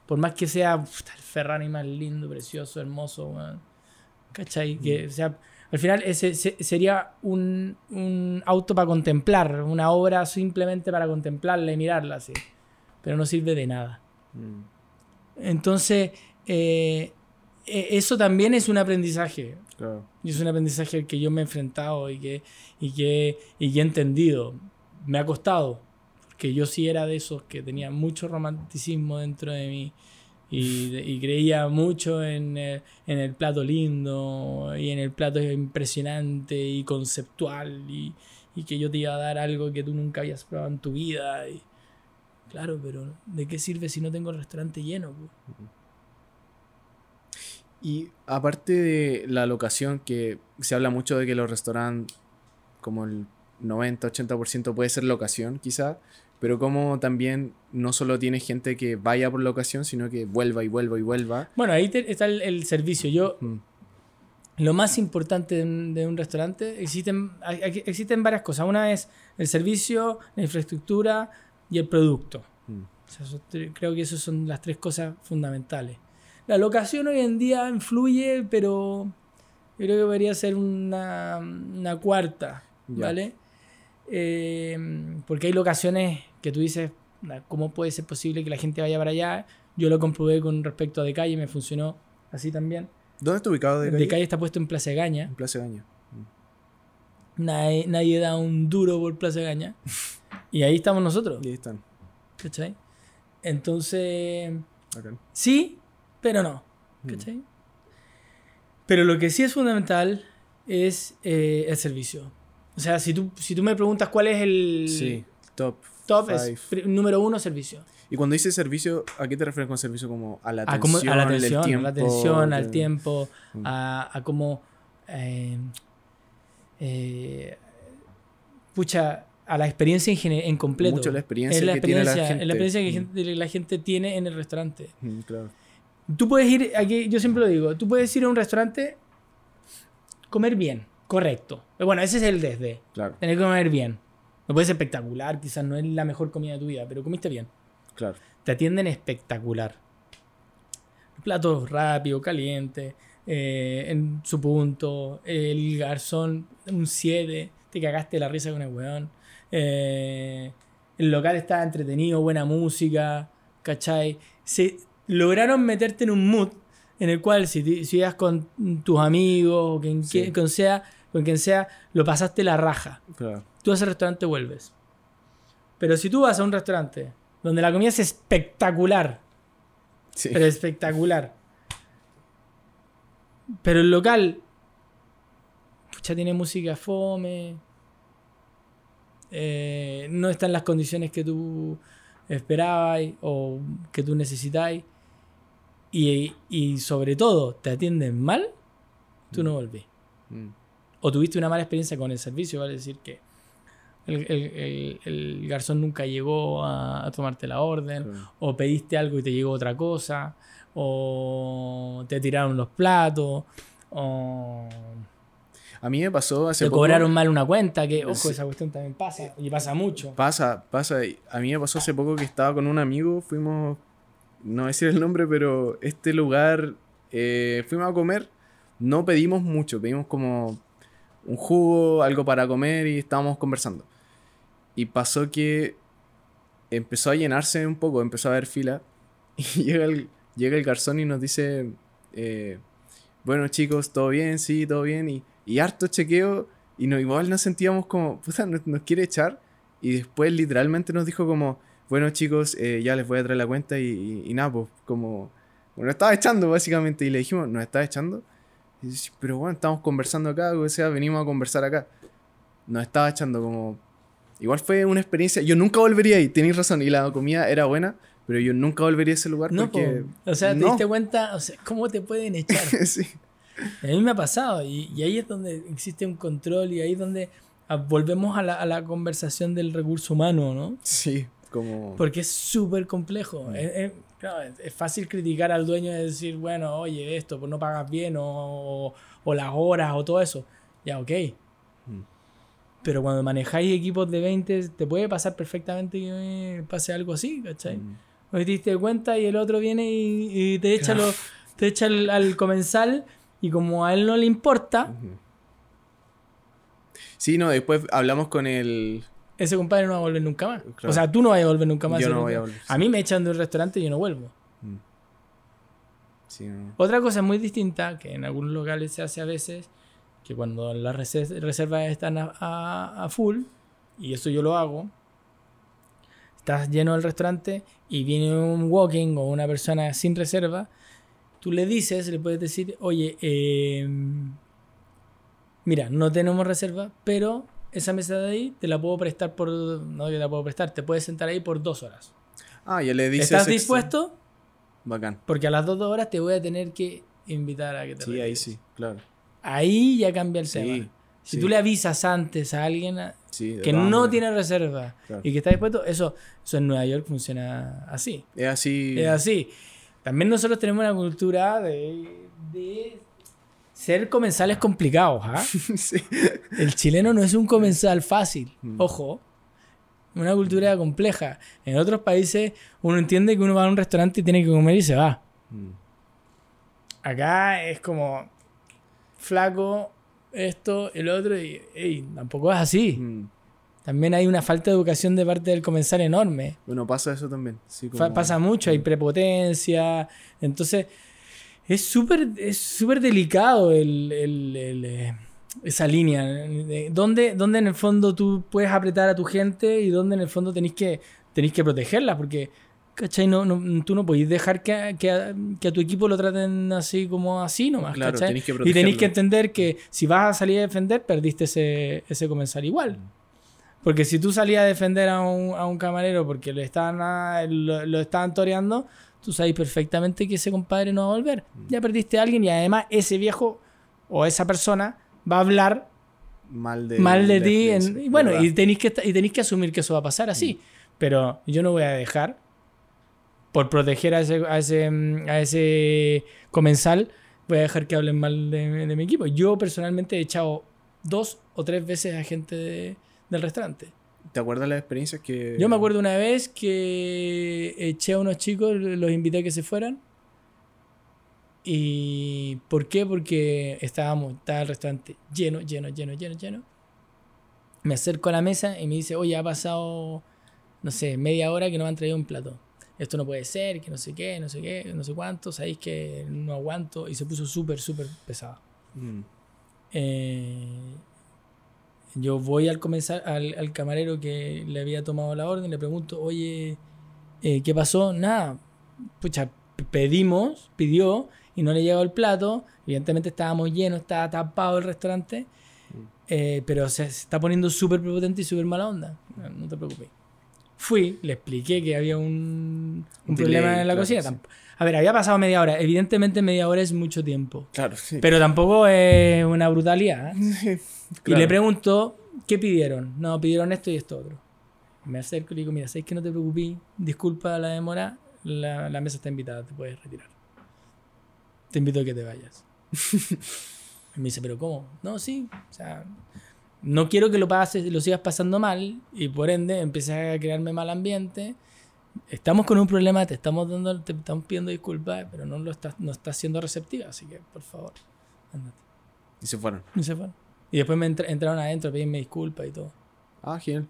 Por más que sea el Ferrari más lindo, precioso, hermoso, weón. ¿Cachai? Que, o sea, al final ese se- sería un, un auto para contemplar, una obra simplemente para contemplarla y mirarla así. Pero no sirve de nada. Mm. Entonces, eh, e- eso también es un aprendizaje. Claro. Y es un aprendizaje al que yo me he enfrentado y que, y que, y que he entendido. Me ha costado, porque yo sí era de esos que tenía mucho romanticismo dentro de mí y, y creía mucho en, eh, en el plato lindo y en el plato impresionante y conceptual y, y que yo te iba a dar algo que tú nunca habías probado en tu vida. Y, claro, pero ¿de qué sirve si no tengo el restaurante lleno? Y aparte de la locación, que se habla mucho de que los restaurantes, como el 90-80% puede ser locación, quizá, pero como también no solo tiene gente que vaya por locación, sino que vuelva y vuelva y vuelva. Bueno, ahí te- está el, el servicio. Yo, Mm, lo más importante de un, de un restaurante, existen, hay- existen varias cosas. Una es el servicio, la infraestructura y el producto. mm, O sea, creo que esas son las tres cosas fundamentales. La locación hoy en día influye, pero yo creo que debería ser una, una cuarta, Ya. ¿vale? Eh, porque hay locaciones que tú dices, "Na, ¿cómo puede ser posible que la gente vaya para allá? Yo lo comprobé con respecto a De Calle, me funcionó así también. ¿Dónde está ubicado de De calle? Calle está puesto en Plaza Gaña. En Plaza Gaña. Nadie, nadie da un duro por Plaza Gaña. Y ahí estamos nosotros, Y ahí están. ¿cachai? Entonces... Sí, pero no. Mm. ¿Cachai? Pero lo que sí es fundamental es eh, el servicio. O sea, si tú, si tú me preguntas cuál es el Sí, top. top, es five. número uno servicio. Y cuando dices servicio, ¿a qué te refieres con servicio? Como a la A, atención, cómo- a la el atención, a tiempo, la atención, al tiempo, Mm. a, a cómo... eh, eh, pucha, a la experiencia en, en completo. Mucho la experiencia es la que tiene la experiencia, es la gente. experiencia que Mm. gente- la gente tiene en el restaurante. Mm, claro. Tú puedes ir, aquí yo siempre lo digo, tú puedes ir a un restaurante, comer bien, correcto. Bueno, ese es el desde, Claro, tener que comer bien. No puede ser espectacular, quizás no es la mejor comida de tu vida, pero comiste bien. claro. Te atienden espectacular. Platos rápido, caliente, eh, en su punto, el garzón, un 7, te cagaste la risa con el weón. Eh, el local está entretenido, buena música, ¿cachai? Se lograron meterte en un mood en el cual si, te- si ibas con tus amigos o quien, Sí. quien- con, sea, con quien sea, lo pasaste la raja. claro. Tú a ese restaurante vuelves. Pero si tú vas a un restaurante donde la comida es espectacular, Sí. pero espectacular, pero el local pucha, tiene música fome, eh, no está en las condiciones que tú esperabas o que tú necesitáis, y, y sobre todo te atienden mal, tú no volvés. Mm, o tuviste una mala experiencia con el servicio, vale decir que el, el- el- el garzón nunca llegó a, a tomarte la orden, o pediste algo y te llegó otra cosa, o te tiraron los platos, o A mí me pasó hace te poco. cobraron mal una cuenta, que ojo, Sí. esa cuestión también pasa, y pasa mucho. Pasa, pasa. A mí me pasó hace poco que estaba con un amigo, fuimos, no decir el nombre, pero este lugar, eh, fuimos a comer, no pedimos mucho, pedimos como un jugo, algo para comer y estábamos conversando. Y pasó que empezó a llenarse un poco, empezó a haber fila y llega el, llega el garzón y nos dice, eh, bueno chicos, todo bien, sí, todo bien, y, y harto chequeo y no, igual nos sentíamos como, puta, nos, nos quiere echar. Y después literalmente nos dijo como, bueno chicos, eh, ya les voy a traer la cuenta y, y, y nada, pues como, bueno, estaba echando básicamente y le dijimos, ¿nos está echando? Y dice, pero bueno, estamos conversando acá, o sea, venimos a conversar acá. Nos estaba echando como... Igual fue una experiencia, yo nunca volvería ahí, tenéis razón, y la comida era buena, pero yo nunca volvería a ese lugar No, porque... po. o sea, te no. diste cuenta, o sea, ¿cómo te pueden echar? sí, A mí me ha pasado y, y ahí es donde existe un control y ahí es donde ah, volvemos a la, a la conversación del recurso humano, ¿no? sí, como... Porque es súper complejo. Mm. Es, es- claro, es- fácil criticar al dueño y decir, bueno, oye, esto, pues no pagas bien o, o las horas o todo eso. Ya, ok. Mm. Pero cuando manejáis equipos de 20, te puede pasar perfectamente que eh, pase algo así, ¿cachai? Mm, te diste cuenta y el otro viene y, y te echa, Claro. lo- te echa al, al comensal y como a él no le importa. Sí, no, después hablamos con el... ese compadre no va a volver nunca más. Claro. O sea, tú no vas a volver nunca más. Yo no voy a volver, A mí me echan de un restaurante y yo no vuelvo. Mm. Sí, no. Otra cosa muy distinta, que en algunos locales se hace a veces, que cuando las rese- reservas están a, a- a full, y eso yo lo hago, estás lleno del restaurante y viene un walking o una persona sin reserva, tú le dices, le puedes decir, oye, eh, mira, no tenemos reserva, pero esa mesa de ahí te la puedo prestar por, no te la puedo prestar, te puedes sentar ahí por dos horas. Ah, ya le dices... ¿Estás extra. dispuesto? Bacán. Porque a las dos horas te voy a tener que invitar a que te Sí, ahí sí, claro. Ahí ya cambia el Sí, tema. Si sí. tú le avisas antes a alguien a- Sí, de que no tiene reserva Claro. y que está dispuesto, eso, eso en Nueva York funciona así. Es así. Es así. También nosotros tenemos una cultura de, de ser comensales complicados. ¿ah? sí. El chileno no es un comensal fácil. Mm. Ojo. Una cultura compleja. En otros países uno entiende que uno va a un restaurante y tiene que comer y se va. Mm. Acá es como flaco, esto, el otro, y ey, tampoco es así. Mm. También hay una falta de educación de parte del comensal enorme. Bueno, pasa eso también. Sí, como- Pasa mucho, hay prepotencia. Entonces, es súper es súper delicado el, el- el, eh, esa línea. de ¿Dónde, dónde en el fondo tú puedes apretar a tu gente y dónde en el fondo tenés que, tenés que protegerla? Porque, ¿cachai? No, no- tú no podés dejar que, a- que, a- que a tu equipo lo traten así como así nomás, Claro, ¿cachai? tenés que y protegerlo. que entender que si vas a salir a defender, perdiste ese, ese comensal igual. Porque si tú salías a defender a un, a un camarero porque lo estaban, a- lo, lo estaban toreando, tú sabes perfectamente que ese compadre no va a volver. Ya perdiste a alguien y además ese viejo o esa persona va a hablar Mal de, mal de ti. en- y bueno, ¿verdad? y tenéis, que, y tenéis que asumir que eso va a pasar así. Pero yo no voy a dejar, por proteger a ese, a ese, mm, a ese comensal, voy a dejar que hablen mal de, de mi equipo. Yo personalmente he echado dos o tres veces a gente de- del restaurante. ¿Te acuerdas las experiencias que.? Yo me acuerdo una vez que eché a unos chicos, los invité a que se fueran. ¿Y por qué? Porque estábamos, estaba el restaurante lleno, lleno, lleno, lleno, lleno. Me acerco a la mesa y me dice, oye, ha pasado, no sé, media hora que no me han traído un plato. Esto no puede ser, que no sé qué, no sé qué, no sé cuánto, sabéis que no aguanto. Y se puso súper, súper pesado. Mm. Eh, yo voy al, comensal, al, al camarero que le había tomado la orden, le pregunto, oye, eh, ¿qué pasó? Nada, pucha, pedimos, pidió y no le llegó el plato. Evidentemente estábamos llenos, estaba tapado el restaurante, eh, pero se, se está poniendo súper prepotente y súper mala onda. No, no te preocupes. Fui, le expliqué que había un, un Un problema delay, en la claro, cocina. sí. A ver, había pasado media hora. Evidentemente media hora es mucho tiempo. Claro, sí. Pero tampoco es una brutalidad. ¿eh? Y Claro. le pregunto, ¿qué pidieron? No, pidieron esto y esto otro. Me acerco y le digo, mira, ¿sabes que no te preocupes? Disculpa la demora, la, la mesa está invitada, te puedes retirar. Te invito a que te vayas. y me dice, ¿pero cómo? No, sí, o sea, no quiero que lo pases, lo sigas pasando mal y por ende empieces a crearme mal ambiente. Estamos con un problema, te estamos dando, te estamos pidiendo disculpas, pero no lo estás, no estás siendo receptiva, así que por favor, ándate. Y se fueron. Y se fueron. Y después me entra- entraron adentro a pedirme disculpas y todo. Ah, genial.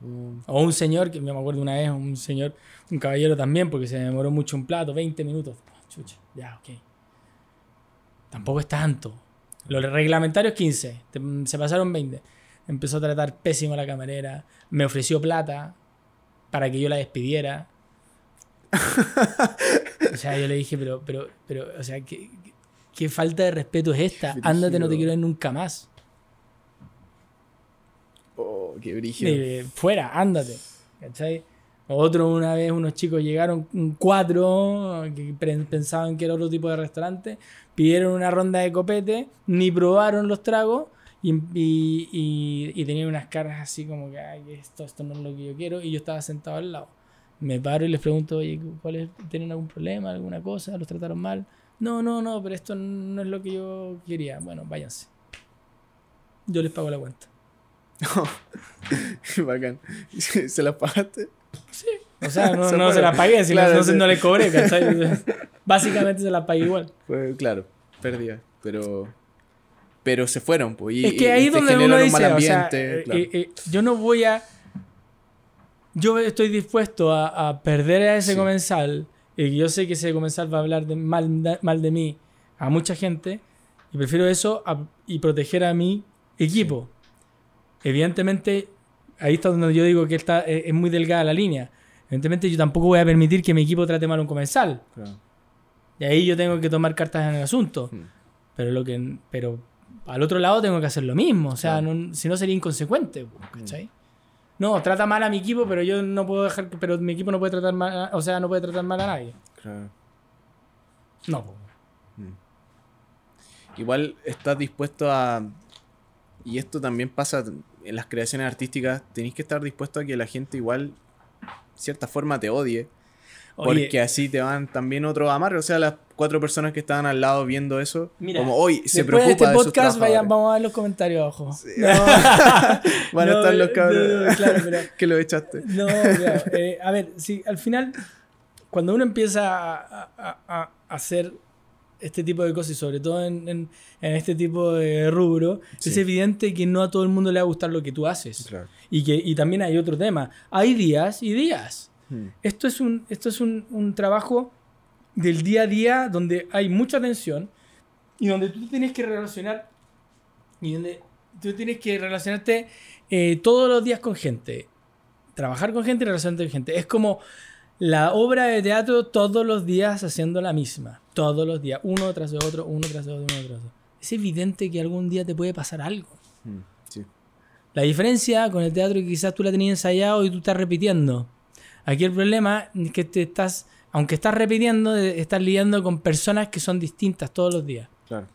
Mm, O un señor, que me acuerdo una vez, un señor, un caballero también, porque se demoró mucho un plato, 20 minutos. Chucha, ya, ok. Tampoco es tanto. Los reglamentarios 15, te- se pasaron 20. Empezó a tratar pésimo a la camarera, me ofreció plata para que yo la despidiera. o sea, yo le dije, pero, pero, pero, o sea, ¿qué, qué- qué falta de respeto es esta? Ándate, no te quiero ver nunca más. Oh, qué brígido. Eh, fuera, ándate. ¿Cachai? Otro, una vez, unos chicos llegaron, cuatro, que pensaban que era otro tipo de restaurante, pidieron una ronda de copete, ni probaron los tragos y, y- y- y tenían unas caras así como que "Ay, esto, esto no es lo que yo quiero, y yo estaba sentado al lado. Me paro y les pregunto, oye, ¿cuál es- ¿tienen algún problema, alguna cosa? ¿Los trataron mal? No, no, no, pero esto no es lo que yo quería. Bueno, váyanse. Yo les pago la cuenta. Bacán. ¿Se las pagaste? O sea, no, Se no se la pagué, si Claro, no, sí. no le cobré, ¿cachai? Básicamente se la pagué igual. Pues claro, perdía. Pero. Pero se fueron, pues. y- es que y ahí te donde uno dice, mal o sea, ambiente. eh, claro. eh, eh, yo no voy a... Yo estoy dispuesto a, a perder a ese Sí. comensal y yo sé que ese comensal va a hablar de, mal, de- mal de mí a mucha gente y prefiero eso a- y proteger a mi equipo. Evidentemente, ahí está donde yo digo que está, es muy delgada la línea. Evidentemente yo tampoco voy a permitir que mi equipo trate mal a un comensal. Claro. Y ahí yo tengo que tomar cartas en el asunto. Hmm. Pero lo que pero al otro lado tengo que hacer lo mismo. O sea, Claro. no- si no sería inconsecuente. ¿cachai? No, trata mal a mi equipo, pero yo no puedo dejar. Pero mi equipo no puede tratar mal. a- o sea, no puede tratar mal a nadie. Claro. No. po. Mm. igual estás dispuesto a... Y esto también pasa en las creaciones artísticas, tenéis que estar dispuesto a que la gente igual, cierta forma, te odie. Oye. Porque así te van también otros amarres. O sea, las cuatro personas que estaban al lado viendo eso, Mira, como hoy se preocupa de este de podcast, vayan, trabajadores. vamos a ver los comentarios abajo. Sí, no. Van a No, estar los cabros no, claro, pero- que lo echaste. No, claro, eh, a ver, sí, al final, cuando uno empieza a, a- a- a hacer este tipo de cosas, y sobre todo en, en- en este tipo de rubro, Sí. es evidente que no a todo el mundo le va a gustar lo que tú haces. Claro. Y, que, y también hay otro tema. Hay días y días. Hmm. Esto es un, esto es un, un trabajo del día a día donde hay mucha tensión y donde tú tienes que relacionar y donde tú tienes que relacionarte eh, todos los días con gente. Trabajar con gente y relacionarte con gente. Es como la obra de teatro todos los días haciendo la misma. Todos los días. Uno tras otro, uno tras otro, uno tras otro. Es evidente que algún día te puede pasar algo. Hmm. Sí. La diferencia con el teatro es que quizás tú la tenías ensayado y tú estás repitiendo. Aquí el problema es que te estás, aunque estás repitiendo, eh, estás lidiando con personas que son distintas todos los días, Claro.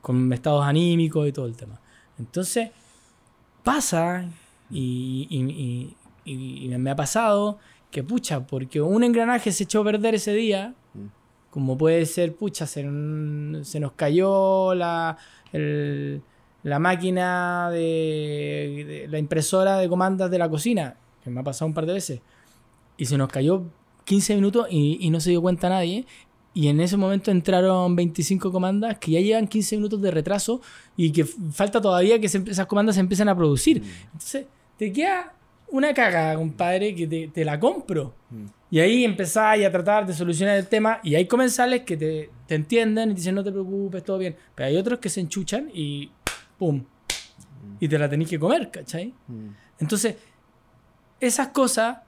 con estados anímicos y todo el tema. Entonces, pasa, y, y- y- y me ha pasado, que pucha, porque un engranaje se echó a perder ese día, Mm. como puede ser, pucha, se, se nos cayó la, el- la máquina de, de- la impresora de comandas de la cocina, que me ha pasado un par de veces, y se nos cayó 15 minutos y, y no se dio cuenta nadie. Y en ese momento entraron 25 comandas que ya llevan 15 minutos de retraso y que falta todavía que se esas comandas se empiecen a producir. Entonces, te queda una cagada, compadre, que te, te la compro. Mm. Y ahí empezáis a tratar de solucionar el tema y hay comensales que te, te entienden y te dicen no te preocupes, todo bien. Pero hay otros que se enchuchan y ¡pum! Y te la tenéis que comer, ¿cachai? Entonces, esas cosas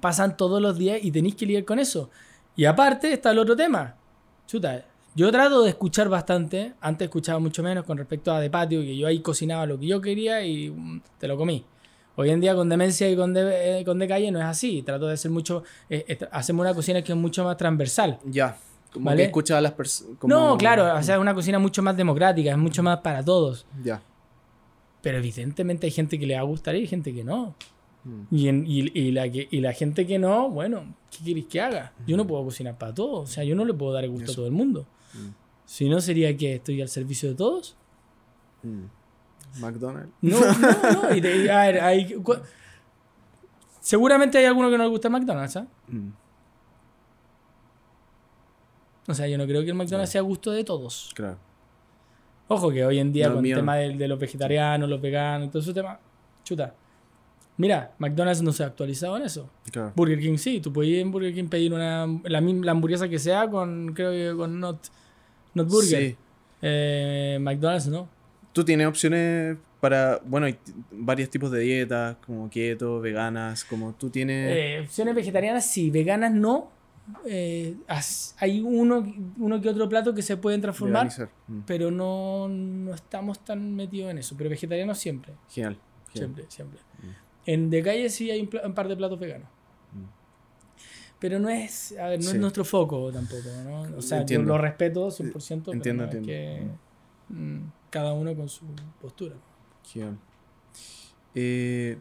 pasan todos los días y tenéis que lidiar con eso. Y aparte está el otro tema. Chuta, yo trato de escuchar bastante. Antes escuchaba mucho menos con respecto a de patio, que yo ahí cocinaba lo que yo quería y mm, te lo comí. Hoy en día con demencia y con de, eh, con de calle no es así. Trato de hacer mucho... eh, eh, hacemos una cocina que es mucho más transversal. Ya. Como ¿Vale? que escucha a las personas. No, claro, o sea, es una cocina mucho más democrática, es mucho más para todos. Ya. Pero evidentemente hay gente que le va a gustar y hay gente que no. Y, en- y- y la que, y la gente que no, bueno, ¿qué queréis que haga? Yo no puedo cocinar para todos. O sea, yo no le puedo dar el gusto a todo el mundo. Mm. Si no, sería que estoy al servicio de todos. Hmm. McDonald's. No, no, no. Y te- a ver, hay- seguramente hay alguno que no le gusta el McDonald's. Hmm. O sea, yo no creo que el McDonald's sea a gusto de todos. Claro. Ojo que hoy en día No, con el tema de, de los vegetarianos, los veganos, todo ese tema, chuta. Mira, McDonald's no se ha actualizado en eso. Claro. Burger King sí, tú puedes ir en BurgerKing pedir una, la, la hamburguesa que sea con, creo que con Not, not Burger. Sí. Eh, McDonald's no. Tú tienes opciones para. Bueno, hay varios tipos de dietas, como keto, veganas, como tú tienes. Eh, opciones vegetarianas sí, veganas no. Eh, hay uno, uno que otro plato que se pueden transformar. Hmm. pero no, no estamos tan metidos en eso. Pero vegetarianos siempre, genial. siempre, siempre. En de calle sí hay un, par de platos veganos. Mm. Pero no es, a ver, no Sí. es nuestro foco tampoco, ¿no? O sea, Entiendo. yo lo respeto 100%, pero Entiendo, no es entiendo. que mm, cada uno con su postura. Genial. Eh,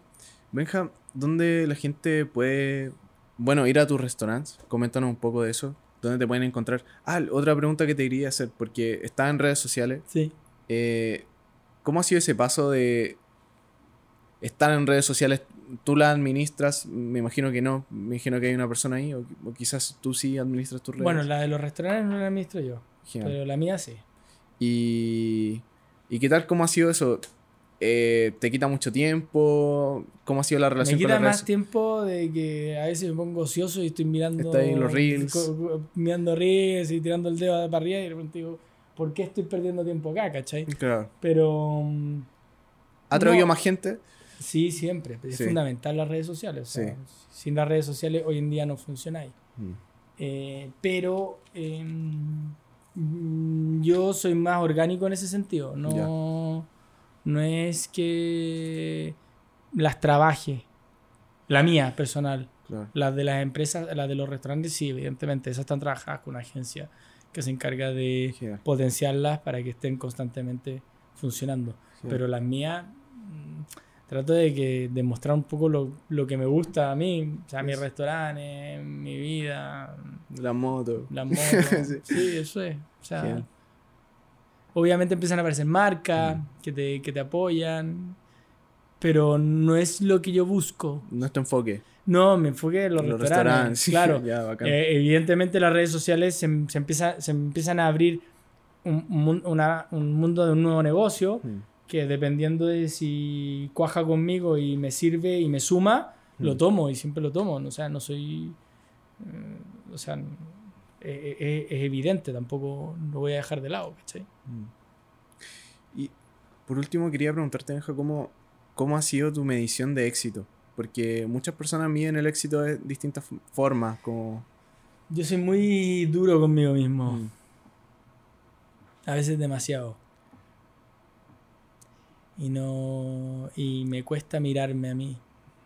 Benja, ¿dónde la gente puede, bueno, ir a tus restaurantes? Coméntanos un poco de eso. ¿Dónde te pueden encontrar? Ah, otra pregunta que te quería hacer, porque está en redes sociales. Sí. Eh, ¿Cómo ha sido ese paso de estar en redes sociales? ¿Tú la administras? Me imagino que no. Me imagino que hay una persona ahí. O, o quizás tú sí administras tus redes. Bueno, la de los restaurantes no la administro yo, Genial. pero la mía sí. Y, ¿Y qué tal? ¿Cómo ha sido eso? Eh, ¿Te quita mucho tiempo? ¿Cómo ha sido la Me relación con quita las más redes? tiempo de que a veces me pongo ocioso y estoy mirando. Está ahí los reels. mirando reels y tirando el dedo para arriba y de repente digo, ¿por qué estoy perdiendo tiempo acá, cachai? Claro. Pero. mm, ¿Ha traído No. más gente? Sí, siempre. Es Sí. fundamental las redes sociales. o sea, Sí. Sin las redes sociales hoy en día no funcionáis. Mm. Eh, pero em, yo soy más orgánico en ese sentido. No, no es que las trabaje. La mía, personal. Claro. Las de las empresas, las de los restaurantes, sí, evidentemente. Esas están trabajadas con una agencia que se encarga de potenciarlas para que estén constantemente funcionando. Pero las mías trato de que de mostrar un poco lo, lo que me gusta a mí, o sea, mis restaurantes, mi vida, La moto. las motos. Sí. sí. eso es. O sea, obviamente empiezan a aparecer marcas Mm. que, te, que te apoyan, pero no es lo que yo busco. No es tu enfoque. No, me enfoqué en los, Los restaurantes. Claro. ya. Eh, evidentemente las redes sociales se, se empieza, se empiezan a abrir un, un una- un mundo de un nuevo negocio Mm. Que dependiendo de si cuaja conmigo y me sirve y me suma, lo Mm. tomo y siempre lo tomo. O sea, no soy... eh, o sea, eh, eh, es evidente, tampoco lo voy a dejar de lado, ¿cachai? Mm. Y por último quería preguntarte, Benja, ¿cómo, ¿cómo ha sido tu medición de éxito? Porque muchas personas miden el éxito de distintas formas, como... Yo soy muy duro conmigo mismo. Mm, A veces demasiado. Y no. Y me cuesta mirarme a mí.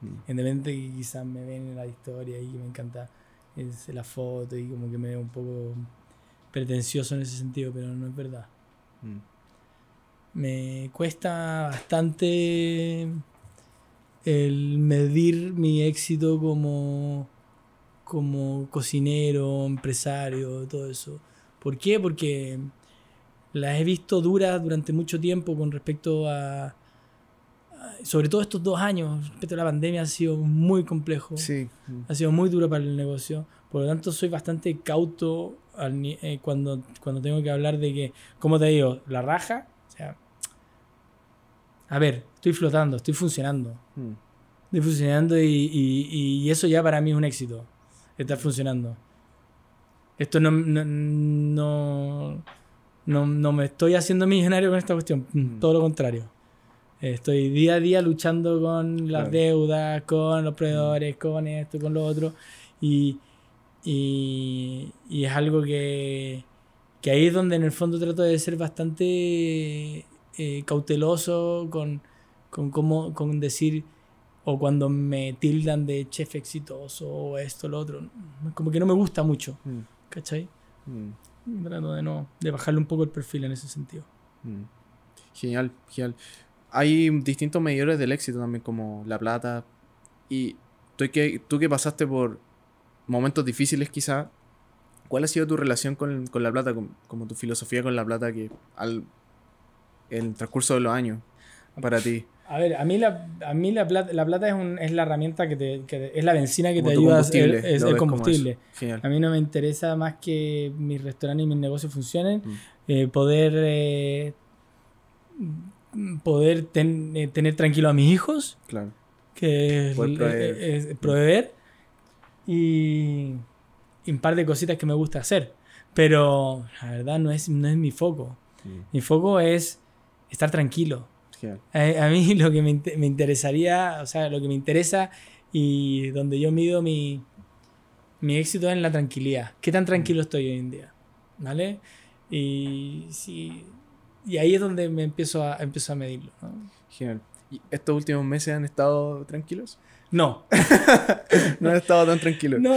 mm, Independiente que quizás me ven en la historia y que me encanta es la foto y como que me veo un poco pretencioso en ese sentido, pero no es verdad. mm, Me cuesta bastante el medir mi éxito como, como cocinero, empresario, todo eso. ¿Por qué? Porque las he visto duras durante mucho tiempo con respecto a, sobre todo estos dos años, respecto a la pandemia, ha sido muy complejo Sí. ha sido muy duro para el negocio. Por lo tanto, soy bastante cauto al eh, cuando, cuando tengo que hablar de que, como te digo, la raja. O sea, a ver, estoy flotando, estoy funcionando. mm, Estoy funcionando y, y- y eso ya para mí es un éxito. Estar funcionando. Esto no, no, no, no, no me estoy haciendo millonario con esta cuestión. Mm. Todo lo contrario. Estoy día a día luchando con las Claro. deudas, con los proveedores, con esto, con lo otro. Y, y, y es algo que, que ahí es donde en el fondo trato de ser bastante eh, cauteloso con, con, cómo, con decir, o cuando me tildan de chef exitoso o esto, lo otro. Como que no me gusta mucho, mm, ¿cachai? mm, Trato de, no, de bajarle un poco el perfil en ese sentido. mm. Genial, genial. Hay distintos medidores del éxito también, como la plata. Y tú que, tú que pasaste por momentos difíciles quizá, ¿cuál ha sido tu relación con, con la plata, con- como tu filosofía con la plata que al el transcurso de los años para ti? A ver, a mí la, a mí la plata, la plata es, un- es la herramienta que te, que es la benzina que Como te ayuda a hacer- combustible, es el combustible. A mí no me interesa más que mis restaurantes y mis negocios funcionen, Mm. eh, poder eh, poder ten- eh, tener tranquilo a mis hijos, Claro. que es, Poder proveer. es proveer, y, y un par de cositas que me gusta hacer. Pero la verdad no es, no es mi foco. Mm, Mi foco es estar tranquilo. A, a mí lo que me, me interesaría, o sea, lo que me interesa y donde yo mido mi, mi éxito es en la tranquilidad. ¿Qué tan tranquilo estoy hoy en día? ¿Vale? Y, si, y ahí es donde me empiezo a, empiezo a medirlo. ¿no? Genial. ¿Y estos últimos meses han estado tranquilos? No, No han estado tan tranquilos. no,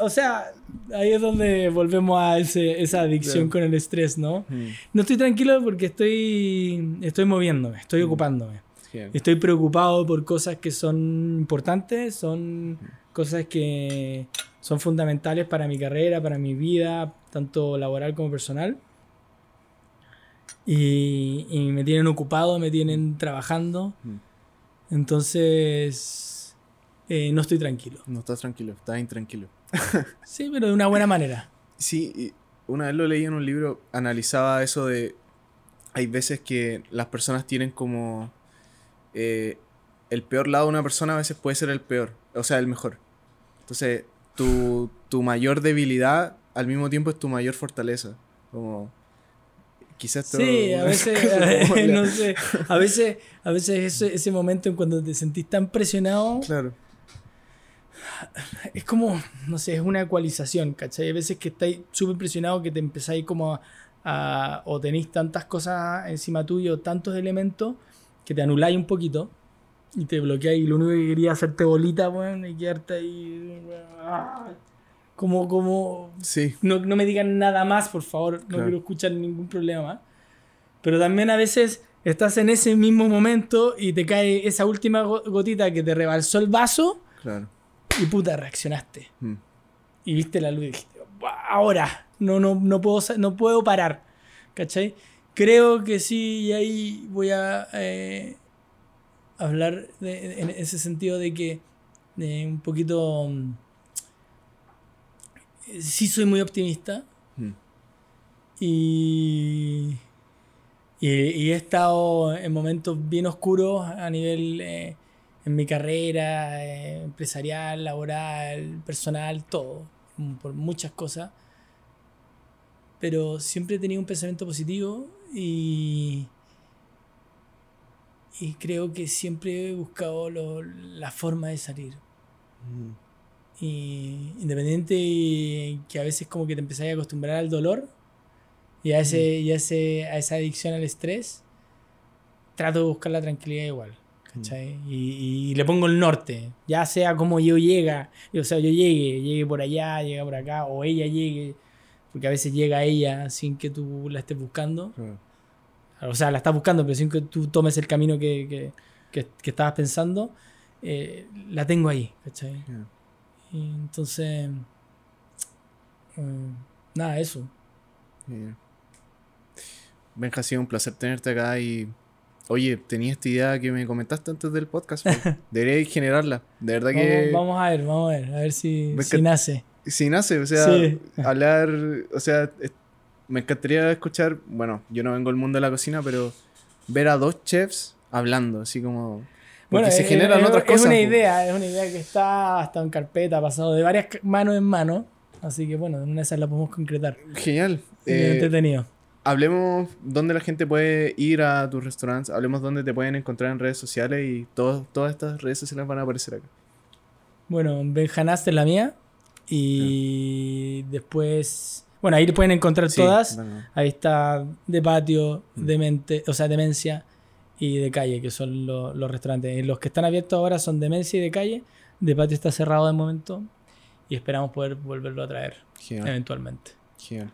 o sea, ahí es donde volvemos a ese- esa adicción Claro. con el estrés, ¿no? Mm, No estoy tranquilo porque estoy, estoy moviéndome, estoy Mm. ocupándome. Genial. Estoy preocupado por cosas que son importantes, son cosas que son fundamentales para mi carrera, para mi vida, tanto laboral como personal. Y, y me tienen ocupado, me tienen trabajando. Entonces, eh, no estoy tranquilo. No estás tranquilo, estás intranquilo. Sí, pero de una buena manera. Sí, una vez lo leí en un libro, analizaba eso de... Hay veces que las personas tienen como... eh, el peor lado de una persona a veces puede ser el peor, o sea, el mejor. Entonces, tu, tu mayor debilidad al mismo tiempo es tu mayor fortaleza. Como... Quizás esto- Sí, a veces, no sé, a veces, a veces ese, ese momento en cuando te sentís tan presionado, Claro. es como, no sé, es una ecualización, ¿cachai? Hay veces que estáis súper presionados que te empezáis como a, a- o tenéis tantas cosas encima tuyo, tantos elementos, que te anuláis un poquito y te bloqueáis y lo único que quería hacerte bolita, weón, y quedarte ahí. Como, como, Sí. no, no me digan nada más, por favor, no Claro. quiero escuchar ningún problema más. Pero también a veces estás en ese mismo momento y te cae esa última go- gotita que te rebalsó el vaso Claro. y puta, reaccionaste. Mm. Y viste la luz y dijiste, "Buah, ahora, no, no, no, puedo, no puedo parar. ¿Cachai? Creo que sí, y ahí voy a eh, hablar de- en ese sentido de que de un poquito... Sí soy muy optimista Mm. y, y, y he estado en momentos bien oscuros a nivel eh, en mi carrera eh, empresarial, laboral, personal, todo, por muchas cosas. Pero siempre he tenido un pensamiento positivo y, y creo que siempre he buscado lo- la forma de salir. Mm. Y independiente y que a veces como que te empezás a acostumbrar al dolor y a, ese, y a, ese, a esa adicción al estrés, trato de buscar la tranquilidad igual. ¿cachai? Y, y le pongo el norte, ya sea como yo llega, o sea, yo llegue, llegue por allá, llegue por acá, o ella llegue, porque a veces llega ella sin que tú la estés buscando. Claro. O sea, la estás buscando, pero sin que tú tomes el camino que, que, que- que estabas pensando, eh, la tengo ahí, ¿cachai? Yeah. Y entonces, mm, nada, eso. Yeah. Benja, ha sido un placer tenerte acá y... Oye, tenía esta idea que me comentaste antes del podcast. pues. Debería generarla. De verdad que... Vamos, vamos a ver, vamos a ver, a ver si, si nace. Si nace, o sea, Sí. hablar, o sea, me encantaría escuchar, bueno, yo no vengo del mundo de la cocina, pero ver a dos chefs hablando, así como... Porque se es- generan es, otras es cosas. una po. idea, es una idea que está hasta en carpeta, pasado de varias manos en mano. Así que bueno, en una de esas la podemos concretar. Genial. Eh, entretenido. hablemos dónde la gente puede ir a tus restaurantes, hablemos dónde te pueden encontrar en redes sociales y todo- todas estas redes sociales van a aparecer acá. Bueno, Benjanast es la mía. Y después. Bueno, ahí pueden encontrar Sí, todas. bueno, Ahí está de patio, Mm. demente, o sea, demencia y de calle, que son lo- los restaurantes. Los que están abiertos ahora son demencia y de calle. De patio está cerrado de momento. Y esperamos poder volverlo a traer genial, eventualmente. genial.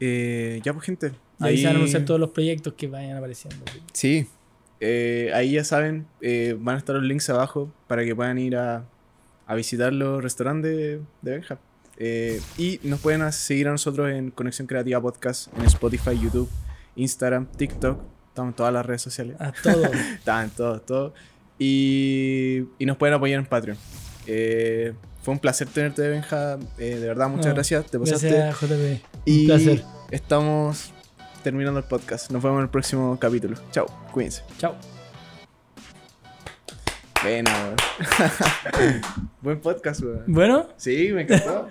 Eh, ya pues gente. Y ahí se van a anunciar todos los proyectos que vayan apareciendo. Sí, eh, ahí ya saben, eh, van a estar los links abajo para que puedan ir a, a visitar los restaurantes de, de Benja. Y nos pueden seguir a nosotros en Conexión Creativa Podcast, en Spotify, YouTube, Instagram, TikTok, estamos en todas las redes sociales. A todos. Están todos, todos. Y, y nos pueden apoyar en Patreon. Eh, fue un placer tenerte, Benja. Eh, de verdad, muchas No, gracias. Te pasaste. Gracias, JP. Y Un placer. estamos terminando el podcast. Nos vemos en el próximo capítulo. Chao, cuídense. Chao. Bueno, weón. Buen podcast, weón. Bueno. Sí, me encantó.